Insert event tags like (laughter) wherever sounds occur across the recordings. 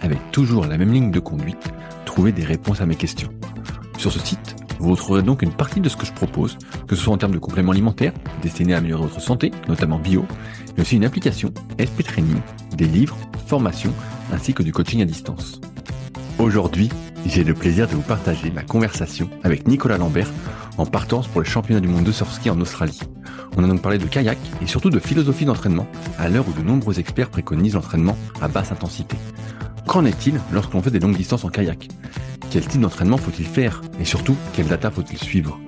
avec toujours la même ligne de conduite, trouver des réponses à mes questions. Sur ce site, vous retrouverez donc une partie de ce que je propose, que ce soit en termes de compléments alimentaires, destinés à améliorer votre santé, notamment bio, mais aussi une application, SP Training, des livres, formations, ainsi que du coaching à distance. Aujourd'hui, j'ai le plaisir de vous partager ma conversation avec Nicolas Lambert en partance pour le championnat du monde de surf ski en Australie. On a donc parlé de kayak et surtout de philosophie d'entraînement à l'heure où de nombreux experts préconisent l'entraînement à basse intensité. Qu'en est-il lorsque l'on fait des longues distances en kayak? Quel type d'entraînement faut-il faire? Et surtout, quelle data faut-il suivre?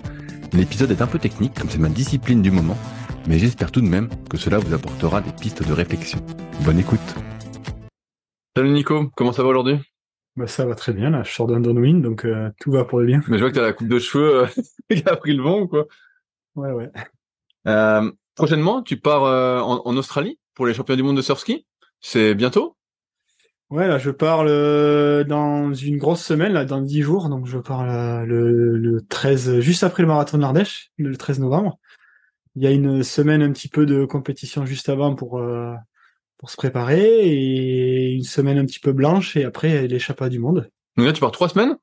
L'épisode est un peu technique, comme c'est ma discipline du moment, mais j'espère tout de même que cela vous apportera des pistes de réflexion. Bonne écoute Salut Nico, comment ça va aujourd'hui? Bah ça va très bien là, je sors d'un downwind donc euh, tout va pour le bien. Mais je vois que tu as la coupe de cheveux euh, (laughs) qui a pris le vent ou quoi? Ouais ouais. Euh, prochainement, tu pars euh, en, en, Australie pour les championnats du monde de surf ski. C'est bientôt? Ouais, là, je pars le, dans une grosse semaine, là, dans dix jours. Donc, je pars le, le 13, juste après le marathon de l'Ardèche, le 13 novembre. Il y a une semaine un petit peu de compétition juste avant pour, euh, pour se préparer et une semaine un petit peu blanche et après l'échappée du monde. Donc là, tu pars trois semaines?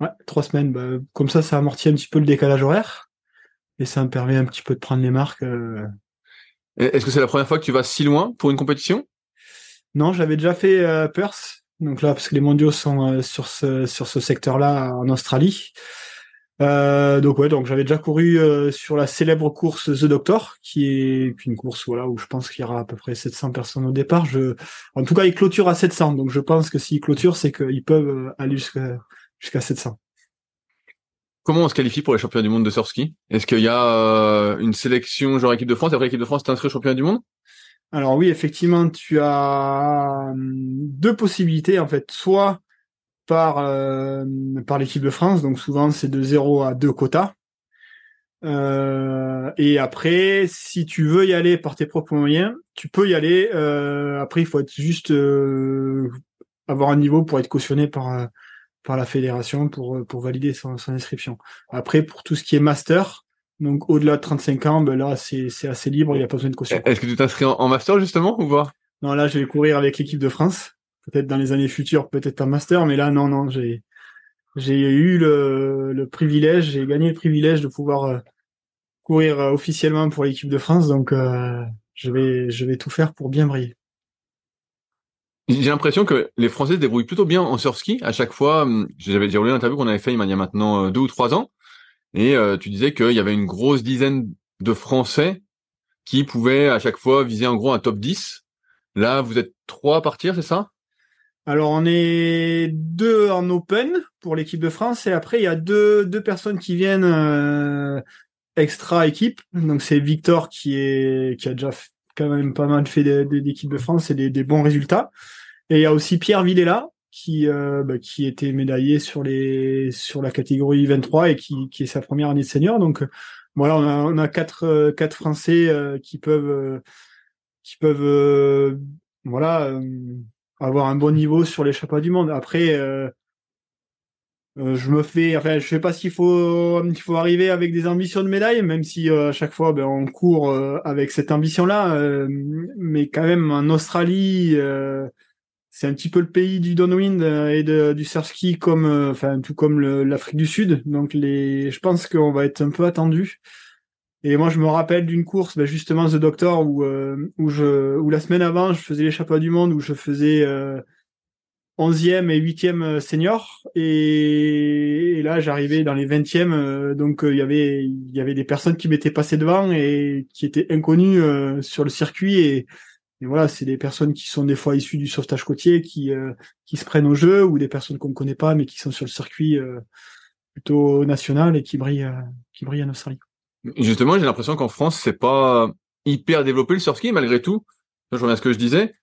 Ouais, trois semaines. Bah, comme ça, ça amortit un petit peu le décalage horaire et ça me permet un petit peu de prendre les marques. Euh... Est-ce que c'est la première fois que tu vas si loin pour une compétition? Non, j'avais déjà fait euh, Perth, donc là parce que les mondiaux sont euh, sur ce secteur-là en Australie. Euh, donc ouais, donc j'avais déjà couru sur la célèbre course The Doctor, qui est une course où je pense qu'il y aura à peu près 700 personnes au départ. En tout cas, ils clôturent à 700, donc je pense que s'ils clôturent, c'est qu'ils peuvent aller jusqu'à jusqu'à 700. Comment on se qualifie pour les championnats du monde de surf ski Est-ce qu'il y a une sélection genre équipe de France? Après l'équipe de France t'inscrit au championnat du monde? Alors oui, effectivement, tu as hum, deux possibilités en fait, soit par euh, par l'équipe de France, donc souvent c'est de 0 à 2 quotas. Euh, et après, si tu veux y aller par tes propres moyens, tu peux y aller. Euh, après, il faut être juste euh, avoir un niveau pour être cautionné par par la fédération pour pour valider son inscription. Après, pour tout ce qui est master, donc au-delà de 35 ans, ben là c'est assez libre, il n'y a pas besoin de caution. Est-ce que tu t'inscris en, master justement ou pas? Non, là je vais courir avec l'équipe de France. Peut-être dans les années futures, peut-être un master, mais là non, non, j'ai j'ai eu le, le privilège, j'ai gagné le privilège de pouvoir euh, courir euh, officiellement pour l'équipe de France, donc euh, je vais je vais tout faire pour bien briller. J'ai l'impression que les Français se débrouillent plutôt bien en surf ski. À chaque fois, hum, j'avais déjà lu l'interview qu'on avait fait il y a maintenant deux ou trois ans et euh, tu disais qu'il y avait une grosse dizaine de Français qui pouvaient à chaque fois viser en gros un top 10. Là, vous êtes trois à partir, c'est ça? Alors, on est deux en open pour l'équipe de France et après, il y a deux, deux personnes qui viennent euh, extra équipe. Donc, c'est Victor qui, est, qui a déjà quand même pas mal fait d'équipe de France et des, bons résultats. Et il y a aussi Pierre Villela qui euh, bah, qui était médaillé sur les sur la catégorie 23 et qui, qui est sa première année de senior. Donc voilà, on a on a quatre euh, quatre Français euh, qui peuvent qui peuvent voilà avoir un bon niveau sur les chapeaux du monde. Après je me fais, enfin, je sais pas s'il faut, il faut arriver avec des ambitions de médaille, même si à chaque fois, ben, on court avec cette ambition-là. mais quand même, en Australie, c'est un petit peu le pays du downwind euh, et du surf ski comme euh, enfin tout comme l'Afrique du Sud. Donc les je pense qu'on va être un peu attendu. Et moi je me rappelle d'une course ben justement The Doctor où euh, où je où la semaine avant je faisais les chapeaux du monde où je faisais 11e et 8e senior. Et, et là j'arrivais dans les 20e donc il y avait il y avait des personnes qui m'étaient passées devant et qui étaient inconnues sur le circuit. Et et voilà, c'est des personnes qui sont des fois issues du sauvetage côtier, qui euh, qui se prennent au jeu, ou des personnes qu'on ne connaît pas, mais qui sont sur le circuit euh, plutôt national et qui brillent, euh, qui brillent en Australie. Justement, j'ai l'impression qu'en France, c'est pas hyper développé le surf ski, malgré tout. Je reviens à ce que je disais.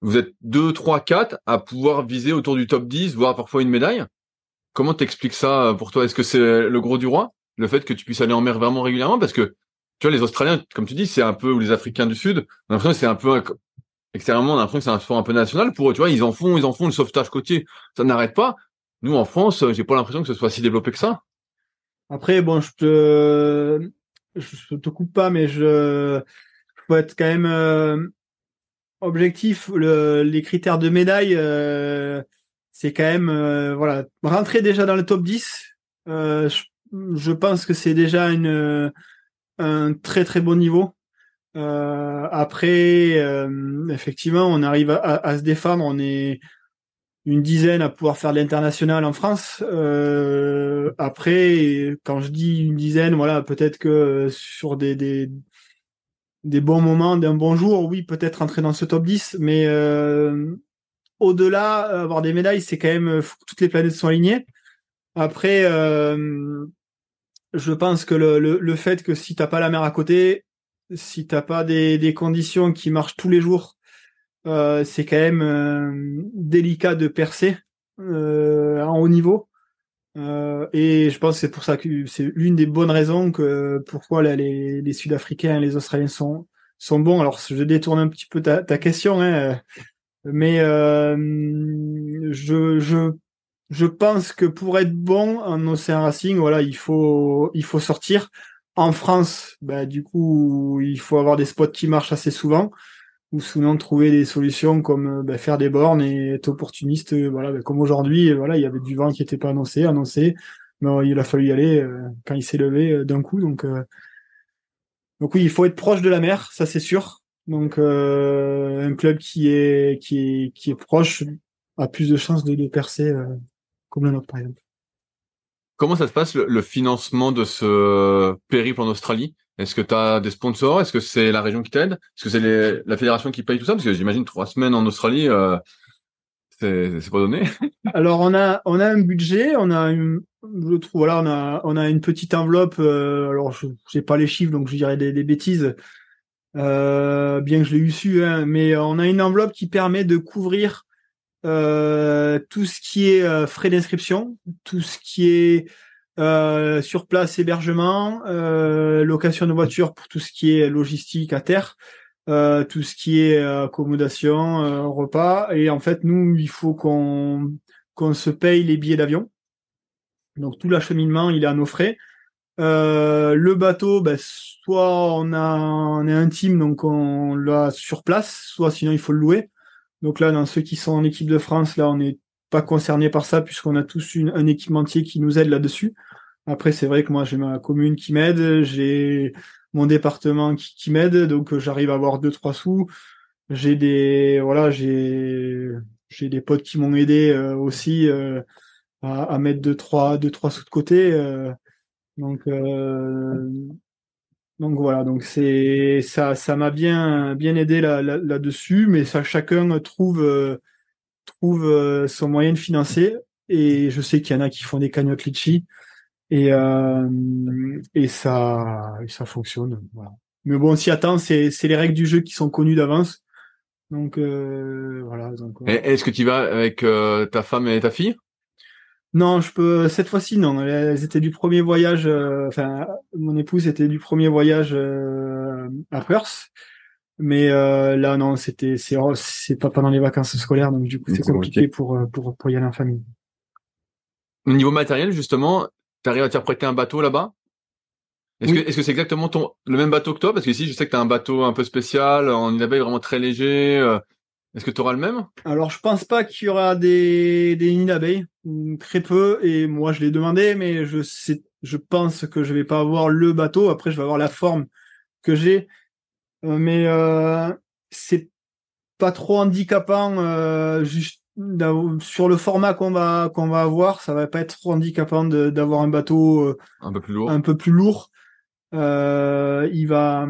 vous êtes 2, 3, 4 à pouvoir viser autour du top 10, voire parfois une médaille. Comment t'expliques ça euh, pour toi? Est-ce que c'est le gros du roi? Le fait que tu puisses aller en mer vraiment régulièrement? Parce que, tu vois, les Australiens, comme tu dis, c'est un peu, ou les Africains du Sud, on a l'impression que c'est un peu, extérieurement, on a l'impression que c'est un sport un peu national pour eux, tu vois, ils en font, ils en font le sauvetage côtier. Ça n'arrête pas. Nous, en France, j'ai pas l'impression que ce soit si développé que ça. Après, bon, je te, je te coupe pas, mais je, faut être quand même euh, objectif. Le, les critères de médaille, euh, c'est quand même, euh, voilà, rentrer déjà dans le top 10. Je, je, pense que c'est déjà une, un très très bon niveau. après, effectivement, on arrive à, se défendre. On est une dizaine à pouvoir faire de l'international en France. Euh, après, quand je dis une dizaine, voilà, peut-être que sur des, des, des bons moments, d'un bon jour, oui, peut-être entrer dans ce top 10, mais euh, au-delà, avoir des médailles, c'est quand même que toutes les planètes sont alignées. Après, euh, je pense que le, le, le, fait que si t'as pas la mer à côté, si t'as pas des, des conditions qui marchent tous les jours, euh, c'est quand même euh, délicat de percer euh, en haut niveau. et je pense que c'est pour ça que c'est une des bonnes raisons que pourquoi les, les Sud-Africains et les Australiens sont sont bons. Alors je détourne un petit peu ta, ta question, hein, mais je, je je pense que pour être bon en Océan Racing, voilà, il faut il faut sortir. En France, bah, du coup, il faut avoir des spots qui marchent assez souvent ou sinon trouver des solutions comme euh, bah, faire des bornes et être opportuniste euh, voilà bah, comme aujourd'hui euh, voilà il y avait du vent qui était pas annoncé annoncé. Mais il a fallu y aller quand il s'est levé d'un coup. Donc donc oui il faut être proche de la mer ça c'est sûr. Donc un club qui est qui est qui est proche a plus de chances de, de percer comme le nôtre par exemple comment ça se passe le financement de ce périple en Australie? Est-ce que tu as des sponsors? Est-ce que c'est la région qui t'aide? Est-ce que c'est la fédération qui paye tout ça? Parce que j'imagine trois semaines en Australie, euh, c'est pas donné. (laughs) Alors on a on a un budget, on a une, je trouve voilà on a on a une petite enveloppe. Euh, alors je j'ai pas les chiffres donc je dirais des, des bêtises, euh, bien que je l'ai eu su, hein, mais on a une enveloppe qui permet de couvrir euh, tout ce qui est euh, frais d'inscription, tout ce qui est euh, sur place hébergement, euh, location de voiture pour tout ce qui est logistique à terre, euh, tout ce qui est accommodation, repas. Et en fait, nous, il faut qu'on qu'on se paye les billets d'avion. Donc tout l'acheminement, il est à nos frais. le bateau, ben, soit on a on est intime, donc on l'a sur place, soit sinon il faut le louer. Donc là, dans ceux qui sont en équipe de France, là, on est pas concerné par ça puisqu'on a tous une, un équipementier qui nous aide là-dessus. Après, c'est vrai que moi, j'ai ma commune qui m'aide, j'ai mon département qui, qui m'aide, donc euh, j'arrive à avoir deux trois sous. J'ai des voilà, j'ai j'ai des potes qui m'ont aidé euh, aussi euh, à, à, mettre deux trois deux trois sous de côté. donc donc voilà, donc c'est ça ça m'a bien bien aidé là, là, là mais ça chacun trouve trouve euh, son moyen de financer. Et je sais qu'il y en a qui font des cagnottes litchi et euh, et ça ça fonctionne. Voilà. Mais bon, si attend, c'est c'est les règles du jeu qui sont connues d'avance. Donc euh, voilà. Est-ce que tu vas avec ta femme et ta fille? Non, je peux. Cette fois-ci, non. Elles étaient du premier voyage. enfin, mon épouse était du premier voyage à Perth. Mais euh, là, non, c'était c'est oh, c'est pas pendant les vacances scolaires, donc du coup, c'est compliqué pour, euh, pour pour y aller en famille. Au niveau matériel, justement, tu arrives à t'y un bateau là-bas? Est-ce que est-ce que c'est exactement ton le même bateau que toi? Parce que ici, je sais que tu as un bateau un peu spécial, en île vraiment très léger. Euh, est-ce que tu auras le même? Alors, je pense pas qu'il y aura des des nids d'abeilles, très peu. Et moi, je l'ai demandé, mais je sais, je pense que je vais pas avoir le bateau. Après, je vais avoir la forme que j'ai euh, mais euh, c'est pas trop handicapant euh, juste sur le format qu'on va qu'on va avoir, ça va pas être trop handicapant d'avoir un bateau un peu plus lourd. Un peu plus lourd. Euh, il va,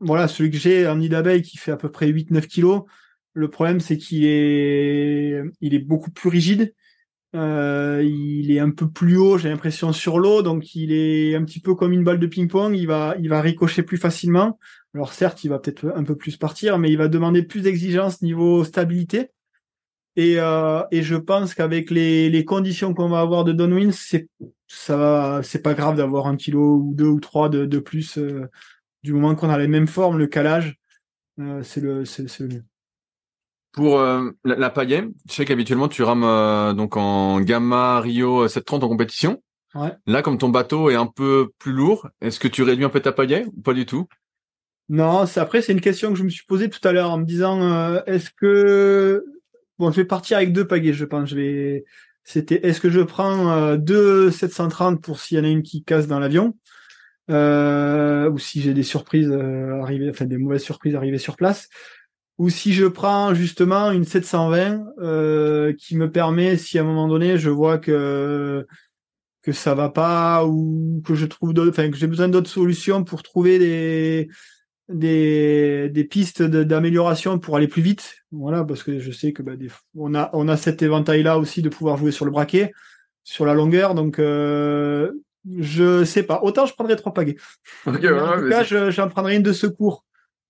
voilà, celui que j'ai un nid d'abeille qui fait à peu près 8-9 kilos. Le problème, c'est qu'il est, il est beaucoup plus rigide Euh, il est un peu plus haut, j'ai l'impression, sur l'eau, donc il est un petit peu comme une balle de ping-pong. Il va, il va ricocher plus facilement. Alors certes, il va peut-être un peu plus partir, mais il va demander plus d'exigence niveau stabilité. Et, euh, et je pense qu'avec les, les conditions qu'on va avoir de downwind, c'est ça c'est pas grave d'avoir un kilo ou deux ou trois de, de plus euh, du moment qu'on a les mêmes formes, le calage, euh, c'est le, c'est, le mieux. Pour euh, la, la pagaie, je sais qu'habituellement tu rames euh, donc en Gamma Rio 730 en compétition. Ouais. Là, comme ton bateau est un peu plus lourd, est-ce que tu réduis un peu ta pagaie ou pas du tout? Non, c'est après c'est une question que je me suis posée tout à l'heure en me disant est-ce que bon je vais partir avec deux pagaies, je pense. Je vais c'était est-ce que je prends deux 730 pour s'il y en a une qui casse dans l'avion euh, ou si j'ai des surprises euh, arrivées, enfin des mauvaises surprises arrivées sur place, ou si je prends justement une 720 euh, qui me permet, si à un moment donné je vois que que ça va pas ou que je trouve d'autres, enfin que j'ai besoin d'autres solutions pour trouver des des, des pistes d'amélioration pour aller plus vite. Voilà, parce que je sais que bah, des, on a on a cet éventail là aussi de pouvoir jouer sur le braquet, sur la longueur. Donc euh, je sais pas. Autant je prendrais trois pagaies. en tout cas, j'en prendrais une de secours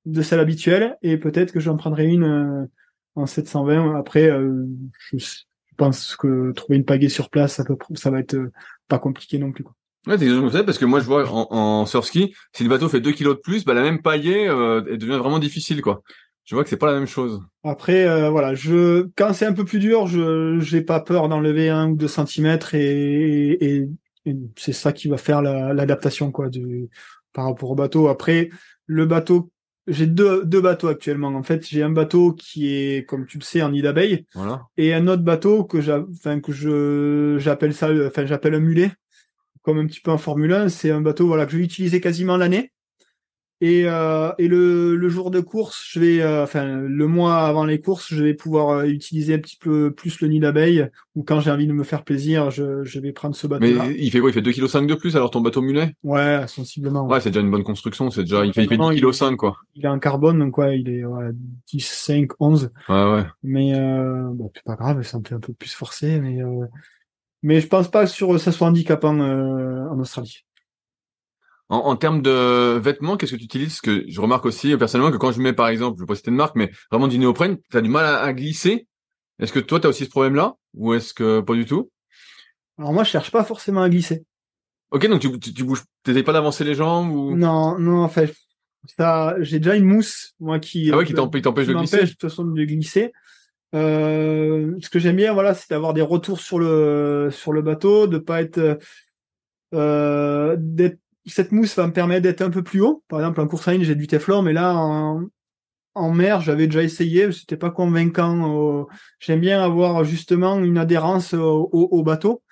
de celle habituelle et peut-être que j'en prendrai une euh, en 720. Après, euh, je, pense que trouver une pagaie sur place, ça, peut, ça va être euh, pas compliqué non plus. Quoi. Ouais, c'est parce que moi je vois en, en surski, si le bateau fait 2 kilos de plus, bah la même pagaie elle devient vraiment difficile quoi. Je vois que c'est pas la même chose. Après voilà, je quand c'est un peu plus dur, je j'ai pas peur d'enlever un ou deux centimètres et, et c'est ça qui va faire l'adaptation quoi du par rapport au bateau. Après, le bateau, j'ai deux, deux bateaux actuellement. En fait, j'ai un bateau qui est, comme tu le sais, en nid d'abeille, voilà. et un autre bateau que enfin que je j'appelle ça, enfin j'appelle un mulet, comme un petit peu en Formule 1. C'est un bateau voilà que je vais utiliser quasiment l'année. Et, euh, et le, le, jour de course, je vais, euh, enfin le mois avant les courses, je vais pouvoir euh, utiliser un petit peu plus le nid d'abeille. Ou quand j'ai envie de me faire plaisir, je, je vais prendre ce bateau. -là. Mais il fait quoi? Il fait 2,5 kg de plus alors ton bateau mulet? Ouais, sensiblement. Ouais, c'est déjà une bonne construction. C'est déjà, il fait, il fait 10,5 kg quoi. Il est en carbone, donc ouais, il est ouais, 10, 5, 11. Ouais, ouais. Mais euh, bon, c'est pas grave, ça me fait un peu plus forcé, mais euh, mais je pense pas que sur ça soit handicapant euh, en Australie. En, en, termes de vêtements, qu'est-ce que tu utilises? Parce que je remarque aussi personnellement que quand je mets par exemple, je vais pas citer de marque, mais vraiment du néoprène, tu as du mal à, glisser. Est-ce que toi, tu as aussi ce problème-là? Ou est-ce que pas du tout? Alors moi, je cherche pas forcément à glisser. Ok, donc tu, tu, tu bouges, t'essayes pas d'avancer les jambes ou? Non, non, en fait, ça, j'ai déjà une mousse, moi qui. Ah ouais, qui t'empêche de glisser? de toute façon de glisser. Euh, ce que j'aime bien, voilà, c'est d'avoir des retours sur le sur le bateau, de pas être euh, d'être cette mousse va me permettre d'être un peu plus haut. Par exemple, en course à ligne, j'ai du Teflon, mais là, en, en mer, j'avais déjà essayé, c'était pas convaincant. J'aime bien avoir justement une adhérence au, au, bateau.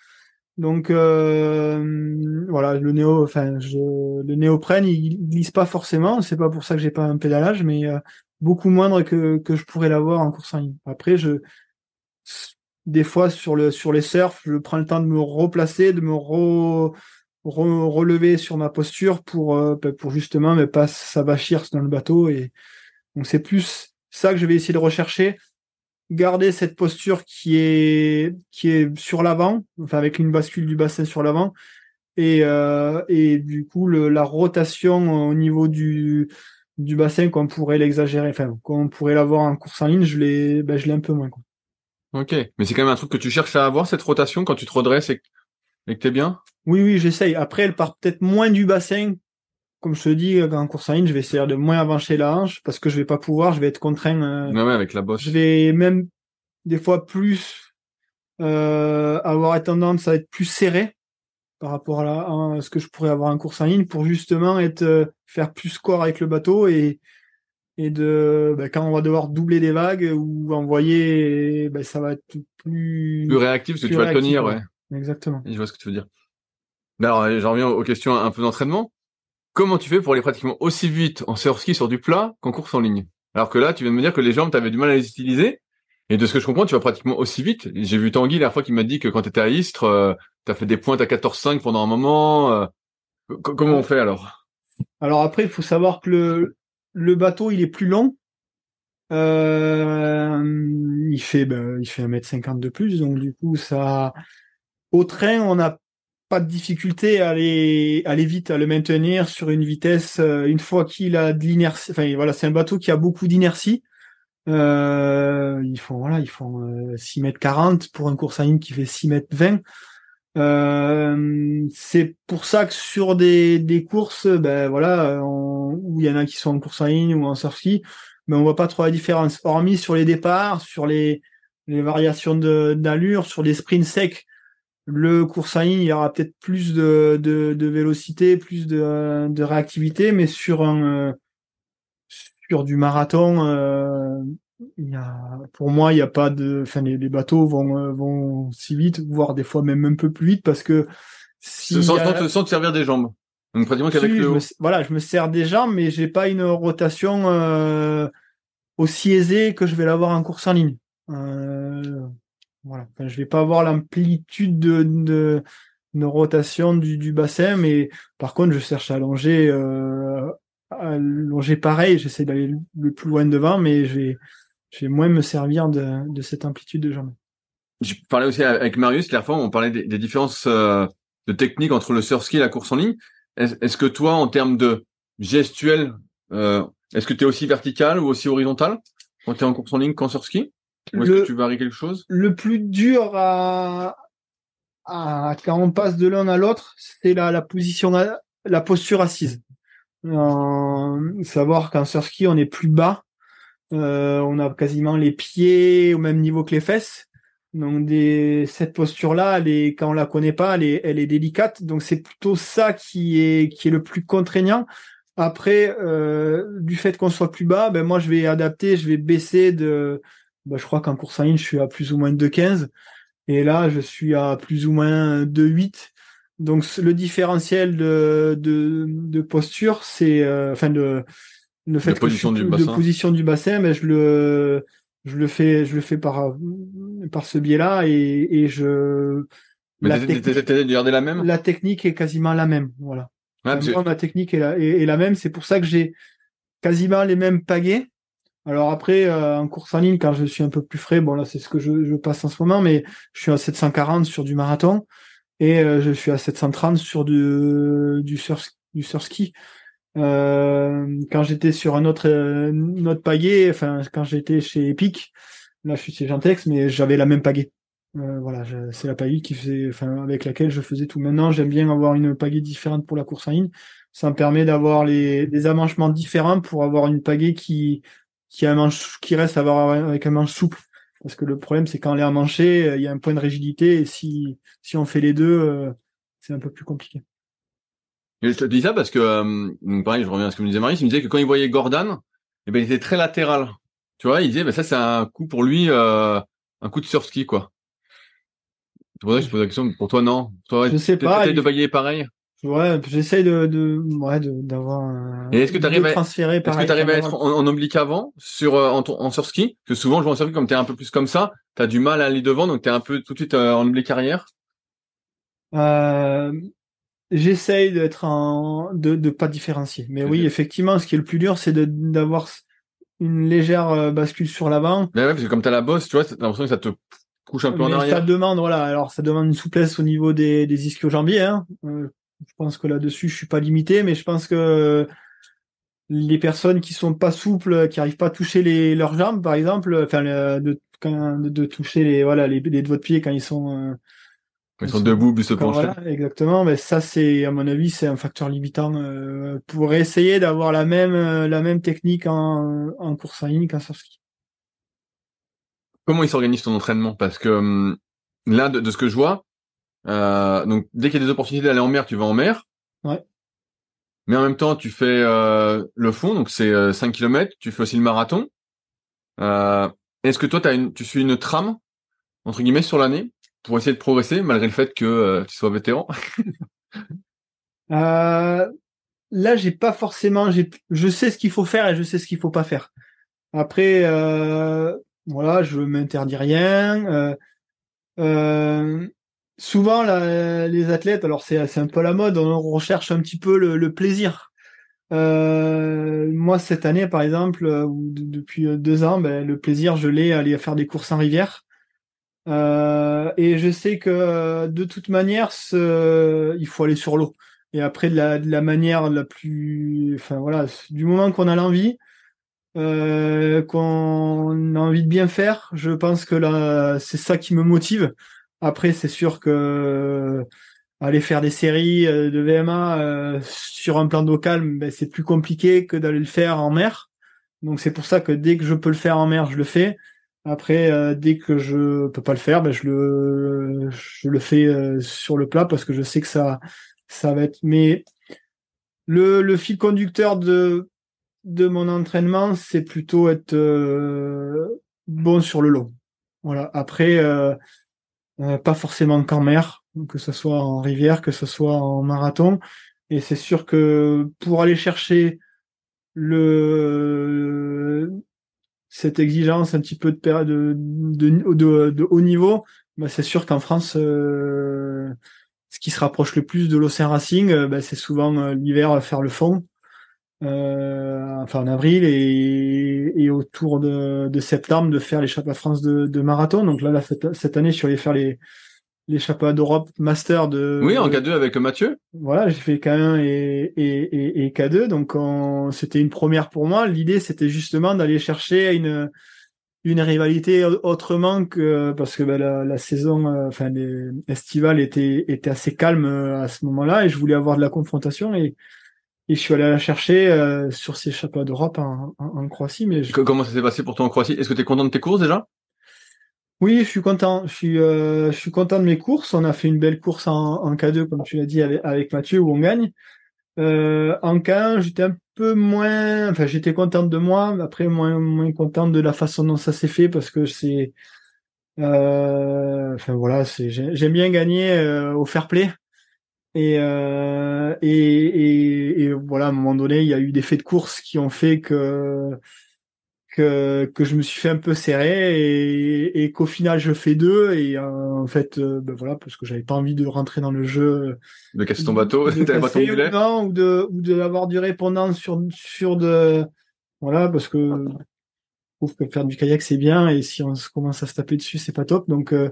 Donc euh, voilà, le néo, enfin, je, le néoprène, il glisse pas forcément. C'est pas pour ça que j'ai pas un pédalage, mais euh, beaucoup moindre que que je pourrais l'avoir en course en ligne. Après, je des fois sur le sur les surfs, je prends le temps de me replacer, de me re relever sur ma posture pour euh, bah, pour justement ne pas s'abachir dans le bateau et donc c'est plus ça que je vais essayer de rechercher garder cette posture qui est qui est sur l'avant enfin avec une bascule du bassin sur l'avant et euh, et du coup le, la rotation au niveau du du bassin qu'on pourrait l'exagérer enfin qu'on pourrait l'avoir en course en ligne je l'ai ben, je l'ai un peu moins. Ok, mais c'est quand même un truc que tu cherches à avoir cette rotation quand tu te redresses et, et que t'es bien? Oui, oui, j'essaye. Après, elle part peut-être moins du bassin. Comme je te dis, en course en ligne, je vais essayer de moins avancer la hanche parce que je vais pas pouvoir, je vais être contraint. Euh, ouais, avec la bosse. Je vais même des fois plus euh, avoir tendance à être plus serré par rapport à, ce que je pourrais avoir en course en ligne pour justement être euh, faire plus score avec le bateau et et de bah, quand on va devoir doubler des vagues ou envoyer, bah, ça va être plus plus réactif parce que tu vas tenir, ouais. Exactement. je vois ce que tu veux dire. Alors, euh, j'en reviens aux questions un peu d'entraînement. Comment tu fais pour aller pratiquement aussi vite en surski sur du plat qu'en course en ligne? Alors que là, tu viens de me dire que les jambes, tu du mal à les utiliser. Et de ce que je comprends, tu vas pratiquement aussi vite. J'ai vu Tanguy la fois qui m'a dit que quand tu étais à Istres, euh, tu as fait des pointes à 14-5 pendant un moment. Euh. comment on fait alors? Alors après, il faut savoir que le, le bateau, il est plus long. Euh, il fait ben, il fait 1m50 de plus, donc du coup ça au train on n'a pas de difficulté à aller aller vite, à le maintenir sur une vitesse euh, une fois qu'il a de l'inertie. Enfin voilà, c'est un bateau qui a beaucoup d'inertie. Euh, ils font voilà, ils font 6 m 40 pour un course à ligne qui fait 6 m 20. Euh, c'est pour ça que sur des, des courses, ben voilà, où il y en a qui sont en course en ligne ou en surf ski, mais on voit pas trop la différence. Hormis sur les départs, sur les, les variations d'allure, sur les sprints secs, le course en ligne, il y aura peut-être plus de, de, de, vélocité, plus de, de réactivité, mais sur un euh, sur du marathon, euh, il y a, pour moi, il n'y a pas de, enfin, les, bateaux vont, euh, vont si vite, voire des fois même un peu plus vite parce que si sans, a... sans, te servir des jambes. Donc pratiquement qu'avec le voilà, je me sers des jambes, mais j'ai pas une rotation euh, aussi aisée que je vais l'avoir en course en ligne. Euh, voilà, enfin, je vais pas avoir l'amplitude de, de, de, rotation du, du bassin, mais par contre, je cherche à allonger, euh, à allonger pareil. J'essaie d'aller le plus loin devant, mais je vais je vais moins me servir de, de cette amplitude de jambes. Je parlais aussi avec Marius, la fois, on parlait des, des différences euh, de technique entre le surf ski et la course en ligne. Est-ce que toi, en termes de gestuel, euh, est-ce que tu es aussi vertical ou aussi horizontal quand tu es en course en ligne qu'en surf ski Ou est-ce que tu varies quelque chose? Le plus dur à, à quand on passe de l'un à l'autre, c'est la, la position, la posture assise. Euh, savoir qu'en surf ski, on est plus bas euh, on a quasiment les pieds au même niveau que les fesses. Donc des, cette posture-là, elle est, quand on la connaît pas, elle est, elle est délicate. Donc c'est plutôt ça qui est, qui est le plus contraignant. Après, euh, du fait qu'on soit plus bas, ben moi je vais adapter, je vais baisser de, ben, je crois qu'en course en ligne je suis à plus ou moins de 15 et là je suis à plus ou moins de 8. Donc le différentiel de, de, de posture, c'est, euh, enfin de le fait que position du bassin. de position du bassin, mais je le je le fais je le fais par par ce biais-là et, et je mais la technique, de garder la même? la technique est quasiment la même voilà. La technique est la, est, la même. C'est pour ça que j'ai quasiment les mêmes pagaies alors après euh, en course en ligne quand je suis un peu plus frais bon là c'est ce que je, passe en ce moment mais je suis à 740 sur du marathon et euh, je suis à 730 sur du du surf du surski euh, quand j'étais sur un autre, euh, autre pagaie, enfin quand j'étais chez Epic, là je suis chez Gentex, mais j'avais la même pagaie. Voilà, c'est la pagaie qui faisait, enfin avec laquelle je faisais tout. Maintenant, j'aime bien avoir une pagaie différente pour la course en ligne. Ça me permet d'avoir les des amanchements différents pour avoir une pagaie qui qui a un manche, qui reste avoir avec un manche souple. Parce que le problème, c'est quand on est amanché, il y a un point de rigidité et si si on fait les deux, c'est un peu plus compliqué. Je te dis ça parce que, euh, pareil, je reviens à ce que me disait Marie, il me disait que quand il voyait Gordon, eh ben, il était très latéral. Tu vois, il disait, ben, ça, c'est un coup pour lui, euh, un coup de surf ski, quoi. C'est pour ça que je pose la question. Pour toi, non? Toi, je sais pas. Peut-être de bailler pareil? Ouais, j'essaye de, de, ouais, d'avoir un. Et est-ce que tu arrives à, est-ce que tu arrives à être en, en, oblique avant, sur, euh, en, en surf ski? Parce que souvent, je vois en surf comme t'es un peu plus comme ça, t'as du mal à aller devant, donc t'es un peu tout de suite en oblique arrière? Euh, J'essaye d'être en de de pas différencier. Mais oui, effectivement, ce qui est le plus dur, c'est d'avoir une légère euh, bascule sur l'avant. Mais ouais, parce que comme t'as la bosse, tu vois, t'as l'impression que ça te couche un peu en arrière. Ça demande, voilà. Alors, ça demande une souplesse au niveau des des ischio-jambiers. Hein. Je pense que là-dessus, je suis pas limité, mais je pense que les personnes qui sont pas souples, qui arrivent pas à toucher les leurs jambes, par exemple, enfin, de, de, toucher les voilà les, les doigts de pied quand ils sont euh, ils sont debout, puis se pencher. Voilà, exactement. Mais ça, c'est, à mon avis, c'est un facteur limitant euh, pour essayer d'avoir la même la même technique en, en course en ligne qu'en surf ski. Comment il s'organise ton entraînement? Parce que hum, là, de, ce que je vois, euh, donc dès qu'il y a des opportunités d'aller en mer, tu vas en mer. Ouais. Mais en même temps, tu fais euh, le fond, donc c'est 5 km. Tu fais aussi le marathon. Est-ce que toi, as une, tu suis une trame entre guillemets sur l'année pour essayer de progresser malgré le fait que euh, tu sois vétéran? (laughs) Euh, Là, j'ai pas forcément. J'ai, je sais ce qu'il faut faire et je sais ce qu'il faut pas faire. Après, euh, voilà, je m'interdis rien. Euh, euh, souvent, les athlètes, alors c'est, un peu la mode, on recherche un petit peu le, plaisir. Euh, moi, cette année, par exemple, euh, ou depuis deux ans, ben, le plaisir, je l'ai aller faire des courses en rivière. Euh, et je sais que de toute manière, il faut aller sur l'eau. Et après, de la, manière la plus, enfin voilà, du moment qu'on a l'envie, euh, qu'on a envie de bien faire, je pense que là, c'est ça qui me motive. Après, c'est sûr que aller faire des séries euh, de VMA euh, sur un plan d'eau calme, ben, c'est plus compliqué que d'aller le faire en mer. Donc c'est pour ça que dès que je peux le faire en mer, je le fais. Après, euh, dès que je peux pas le faire, ben, je le je le fais sur le plat parce que je sais que ça ça va être. Mais le, le fil conducteur de de mon entraînement, c'est plutôt être bon sur le long. Voilà. Après, pas forcément qu'en mer que ce soit en rivière, que ce soit en marathon. Et c'est sûr que pour aller chercher le cette exigence un petit peu de de, de, de, haut niveau, bah c'est sûr qu'en France, euh, ce qui se rapproche le plus de l'océan Racing, euh, bah c'est souvent euh, l'hiver faire le fond, enfin en avril et, et autour de, de septembre de faire championnats de France de, de marathon. Donc là, là cette, cette année, je suis allé faire les championnats d'Europe master de. Oui, en K2 avec Mathieu. Voilà, j'ai fait K1 et, et, et, K2, donc c'était une première pour moi. L'idée, c'était justement d'aller chercher une une rivalité autrement que parce que ben, la, la, saison, euh, enfin estivale était était assez calme euh, à ce moment-là et je voulais avoir de la confrontation et et je suis allé la chercher euh, sur ces championnats d'Europe en, en, Croatie. Mais comment ça s'est passé pour toi en Croatie? Est-ce que tu es content de tes courses déjà? Oui, je suis content. Je suis, euh, je suis content de mes courses. On a fait une belle course en, en K2, comme tu l'as dit, avec, Mathieu, où on gagne. Euh, en K1, j'étais un peu moins, enfin, j'étais contente de moi, après moins, moins contente de la façon dont ça s'est fait parce que c'est, euh, enfin voilà, c'est, j'aime bien gagner euh, au fair play. Et, euh, et, et, et, voilà, à un moment donné, il y a eu des faits de course qui ont fait que que, que je me suis fait un peu serrer et, et qu'au final je fais deux. Et euh, en fait euh, ben voilà parce que j'avais pas envie de rentrer dans le jeu de casser ton bateau de (laughs) casser, ou, non, ou de ou de avoir du répondant sur sur de voilà parce que je trouve que faire du kayak c'est bien. Et si on commence à se taper dessus c'est pas top. Donc euh,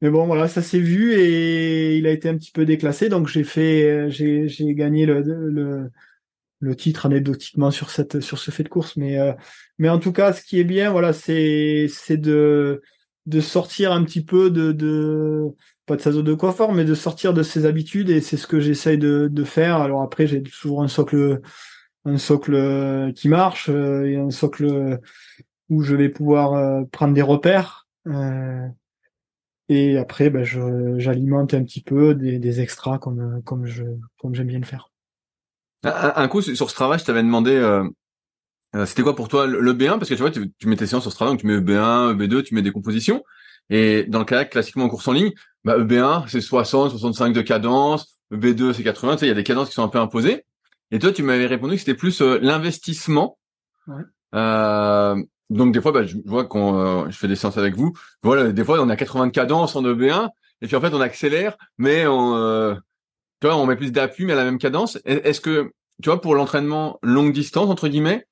mais bon voilà ça s'est vu et il a été un petit peu déclassé. Donc j'ai fait j'ai gagné le, le le titre anecdotiquement sur cette sur ce fait de course. Mais euh, mais en tout cas ce qui est bien voilà c'est c'est de de sortir un petit peu de de pas de sa zone de confort mais de sortir de ses habitudes. Et c'est ce que j'essaye de de faire. Alors après j'ai toujours un socle un socle euh, qui marche euh, et un socle où je vais pouvoir prendre des repères et après ben, je j'alimente un petit peu des, des extras comme comme je comme j'aime bien le faire un, coup, sur ce travail, je t'avais demandé, euh, euh, c'était quoi pour toi le B1 Parce que tu vois, tu, tu mets tes séances sur ce travail, donc tu mets EB1, EB2, tu mets des compositions. Et dans le kayak, classiquement en course en ligne, bah, EB1, c'est 60, 65 de cadence, EB2, c'est 80, tu sais, il y a des cadences qui sont un peu imposées. Et toi, tu m'avais répondu que c'était plus euh, l'investissement. Ouais. Euh, donc des fois, bah, je vois qu'on, je fais des séances avec vous. Voilà, des fois, on a 80 de cadence en EB1, et puis en fait, on accélère, mais on, tu vois, on met plus d'appui, mais à la même cadence. Est-ce que, tu vois, pour l'entraînement longue distance, entre guillemets,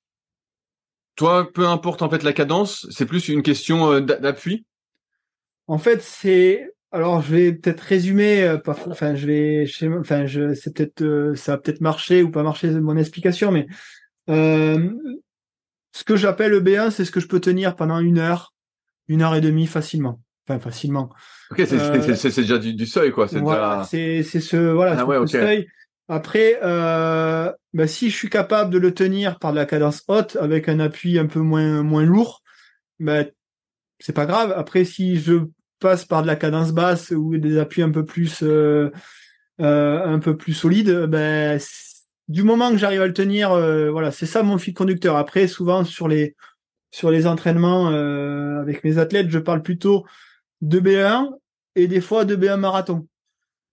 toi, peu importe en fait la cadence, c'est plus une question euh, d'appui? En fait, c'est alors je vais peut-être résumer, euh, enfin je vais, enfin je, c'est peut-être, euh, ça va peut-être marcher ou pas marcher mon explication, mais euh, ce que j'appelle le B1, c'est ce que je peux tenir pendant une heure, une heure et demie facilement enfin facilement. Ok, c'est euh, déjà du, du, seuil quoi. C'est voilà, ce voilà ah seuil. Après, euh, bah, si je suis capable de le tenir par de la cadence haute avec un appui un peu moins moins lourd, bah, c'est pas grave. Après, si je passe par de la cadence basse ou des appuis un peu plus euh, euh, un peu plus solides, ben du moment que j'arrive à le tenir, euh, voilà, c'est ça mon fil conducteur. Après, souvent sur les sur les entraînements euh, avec mes athlètes, je parle plutôt de B1 et des fois de B1 marathon.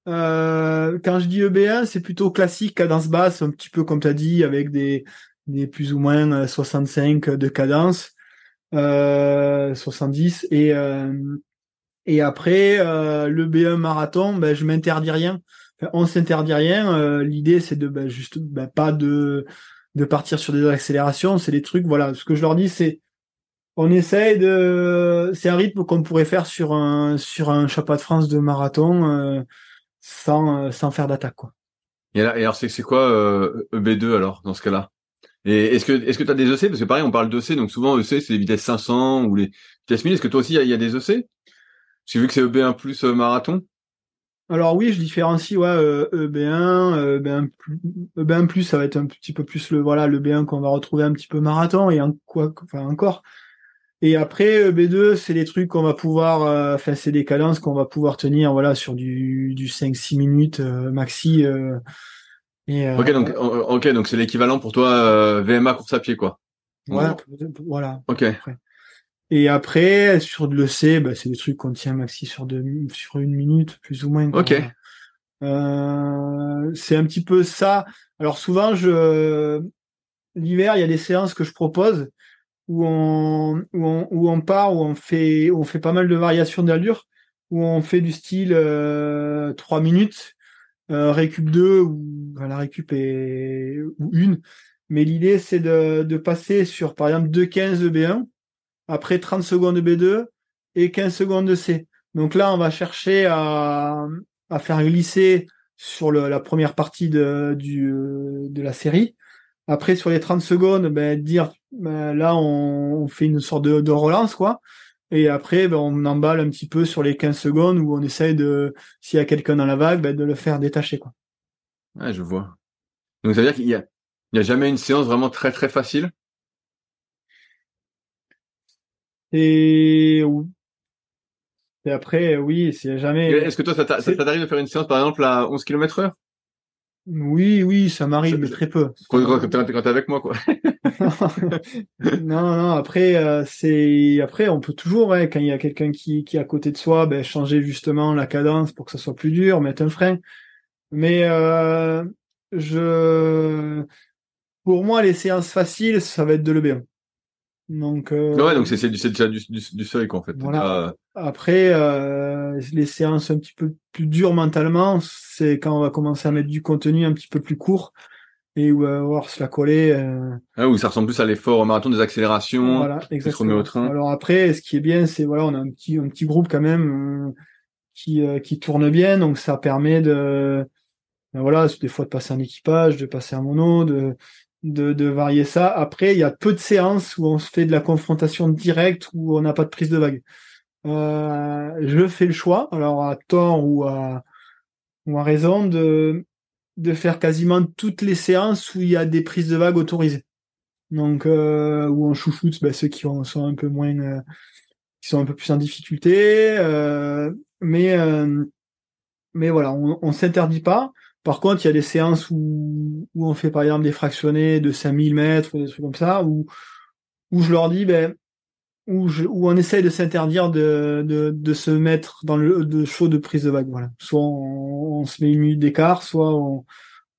Euh, quand je dis EB1, c'est plutôt classique, cadence basse, un petit peu comme tu as dit, avec des, des plus ou moins 65 de cadence, euh, 70. Et, euh, et après, euh, le B1 marathon, ben, je m'interdis rien. On s'interdit rien. Euh, l'idée, c'est de ben, juste ben, pas de partir sur des accélérations. C'est des trucs, voilà. Ce que je leur dis, c'est on essaye de, c'est un rythme qu'on pourrait faire sur un sur un de France de marathon euh, sans faire d'attaque. Et, alors c'est quoi euh, EB2 alors dans ce cas-là? Et est-ce que est-ce que tu as des EC parce que pareil on parle d'EC donc souvent EC c'est les vitesses 500 ou les vitesses 1000 est-ce que toi aussi il y, a des EC J'ai vu que c'est EB1 plus euh, marathon. Alors oui, je différencie ouais EB1, EB1 plus, EB1 plus ça va être un petit peu plus le voilà le B1 qu'on va retrouver un petit peu marathon et en quoi enfin encore et après, euh, B2, c'est des trucs qu'on va pouvoir, euh, enfin, c'est des cadences qu'on va pouvoir tenir, voilà, sur du, du 5-6 minutes euh, maxi. et, ok, donc, ok, donc c'est l'équivalent pour toi VMA course à pied, quoi. Voilà, voilà. Ok. Et après, sur de l'EC, bah, c'est des trucs qu'on tient maxi sur, deux, sur une minute, plus ou moins. Ok. Euh, c'est un petit peu ça. Alors souvent, je l'hiver, il y a des séances que je propose où on, où on, où on part, où on fait, on fait pas mal de variations d'allure, où on fait du style euh, 3 minutes, euh, récup 2 ou la récup est ou une. Mais l'idée c'est de, de passer sur par exemple 2.15 de B1, après 30 secondes de B2 et 15 secondes de C. Donc là on va chercher à, à faire glisser sur la première partie de, du, de la série. Après sur les 30 secondes, ben, dire ben, là, on, fait une sorte de, relance, quoi. Et après, ben, on emballe un petit peu sur les 15 secondes où on essaye de, s'il y a quelqu'un dans la vague, ben, de le faire détacher, quoi. Ouais, je vois. Donc, ça veut dire qu'il y a, y a jamais une séance vraiment très, très facile? Et, et après, oui, c'est jamais. Est-ce que toi, ça t'arrive de faire une séance, par exemple, à 11 km heure? Oui, oui, ça m'arrive, mais très peu. Quand, t'es avec moi, quoi. (laughs) non, non. Après, euh, c'est après, on peut toujours, ouais, quand il y a quelqu'un qui, qui est à côté de soi, ben, changer justement la cadence pour que ça soit plus dur, mettre un frein. Mais euh, je, pour moi, les séances faciles, ça va être de l'EB1. Donc, euh, ouais, donc c'est déjà du, du, du, seuil, quoi, en fait. Voilà. Après, euh, les séances un petit peu plus dures mentalement, c'est quand on va commencer à mettre du contenu un petit peu plus court et où va voir se la coller. Euh... Ah, où ça ressemble plus à l'effort au marathon des accélérations. Voilà, exactement. Au train. Alors après, ce qui est bien, c'est voilà, on a un petit un petit groupe quand même euh, qui euh, qui tourne bien, donc ça permet de ben voilà, des fois de passer en équipage, de passer en mono, de de, de varier ça. Après, il y a peu de séances où on se fait de la confrontation directe, où on n'a pas de prise de vague. Euh, je fais le choix, alors à tort ou à, ou à raison, de, de faire quasiment toutes les séances où il y a des prises de vague autorisées. Donc, euh, où on chouchoute ben, ceux qui sont un peu moins, euh, qui sont un peu plus en difficulté. Euh, mais, euh, mais voilà, on, on s'interdit pas. Par contre, il y a des séances où, où on fait par exemple des fractionnés de 5000 mètres ou des trucs comme ça, où, où je leur dis, ben, où, je, où on essaye de s'interdire de, de, de, se mettre dans le de chaud de prise de vague. Voilà. Soit on, on se met une minute d'écart, soit on,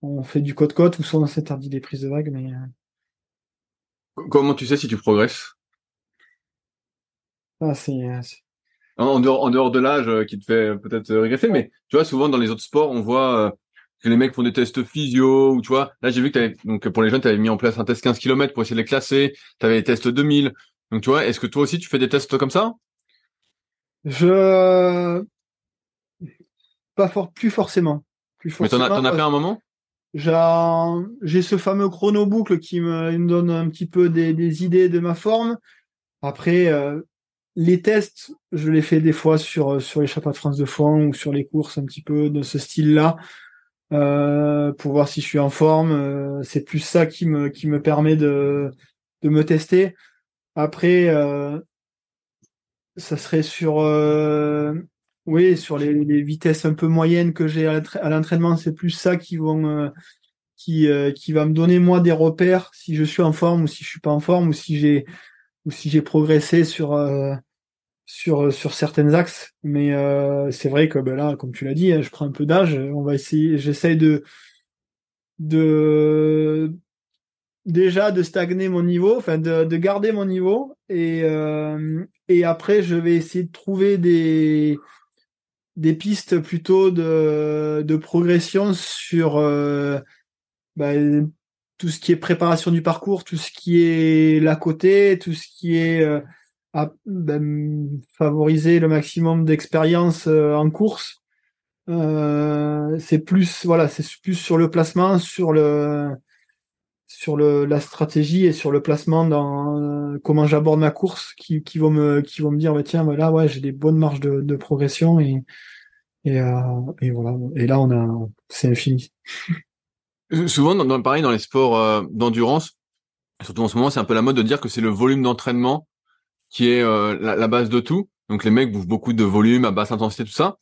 on fait du côte-côte, ou soit on s'interdit des prises de vague. Mais euh. comment tu sais si tu progresses? Ah, c'est, en dehors, en dehors de l'âge euh, qui te fait peut-être régresser, mais tu vois souvent dans les autres sports, on voit euh, que les mecs font des tests physio ou tu vois. Là, j'ai vu que avais, donc pour les jeunes, tu avais mis en place un test 15 km pour essayer de les classer. Tu avais les tests 2000. Donc, tu vois, est-ce que toi aussi, tu fais des tests comme ça? Je... Pas fort, plus forcément. Plus Mais t'en as, as fait un moment? J'ai ce fameux chrono boucle qui me, donne un petit peu des, idées de ma forme. Après, euh, les tests, je les fais des fois sur, sur les de France de fond ou sur les courses un petit peu de ce style-là. Euh, pour voir si je suis en forme. Euh, c'est plus ça qui me qui me permet de de me tester. Après, euh, ça serait sur, euh, oui, sur les, les, vitesses un peu moyennes que j'ai à l'entraînement, c'est plus ça qui vont, euh, qui, qui va me donner moi des repères si je suis en forme ou si je suis pas en forme ou si j'ai, ou si j'ai progressé sur, sur, sur certains axes. Mais c'est vrai que ben là, comme tu l'as dit, hein, je prends un peu d'âge. On va essayer, j'essaye de, de déjà de stagner mon niveau, enfin de, de garder mon niveau, et, euh, et après je vais essayer de trouver des, des pistes plutôt de, de progression sur euh, bah, tout ce qui est préparation du parcours, tout ce qui est la côté, tout ce qui est euh, à, ben, favoriser le maximum d'expérience euh, en course. Euh, c'est plus voilà, c'est plus sur le placement, sur le sur le la stratégie et sur le placement dans euh, comment j'aborde ma course qui, qui vont me qui vont me dire bah, tiens voilà ouais j'ai des bonnes marges de, progression et et voilà et là on a c'est infini. Souvent dans, pareil dans les sports d'endurance, surtout en ce moment c'est un peu la mode de dire que c'est le volume d'entraînement qui est la, la, base de tout. Donc les mecs bouffent beaucoup de volume à basse intensité tout ça.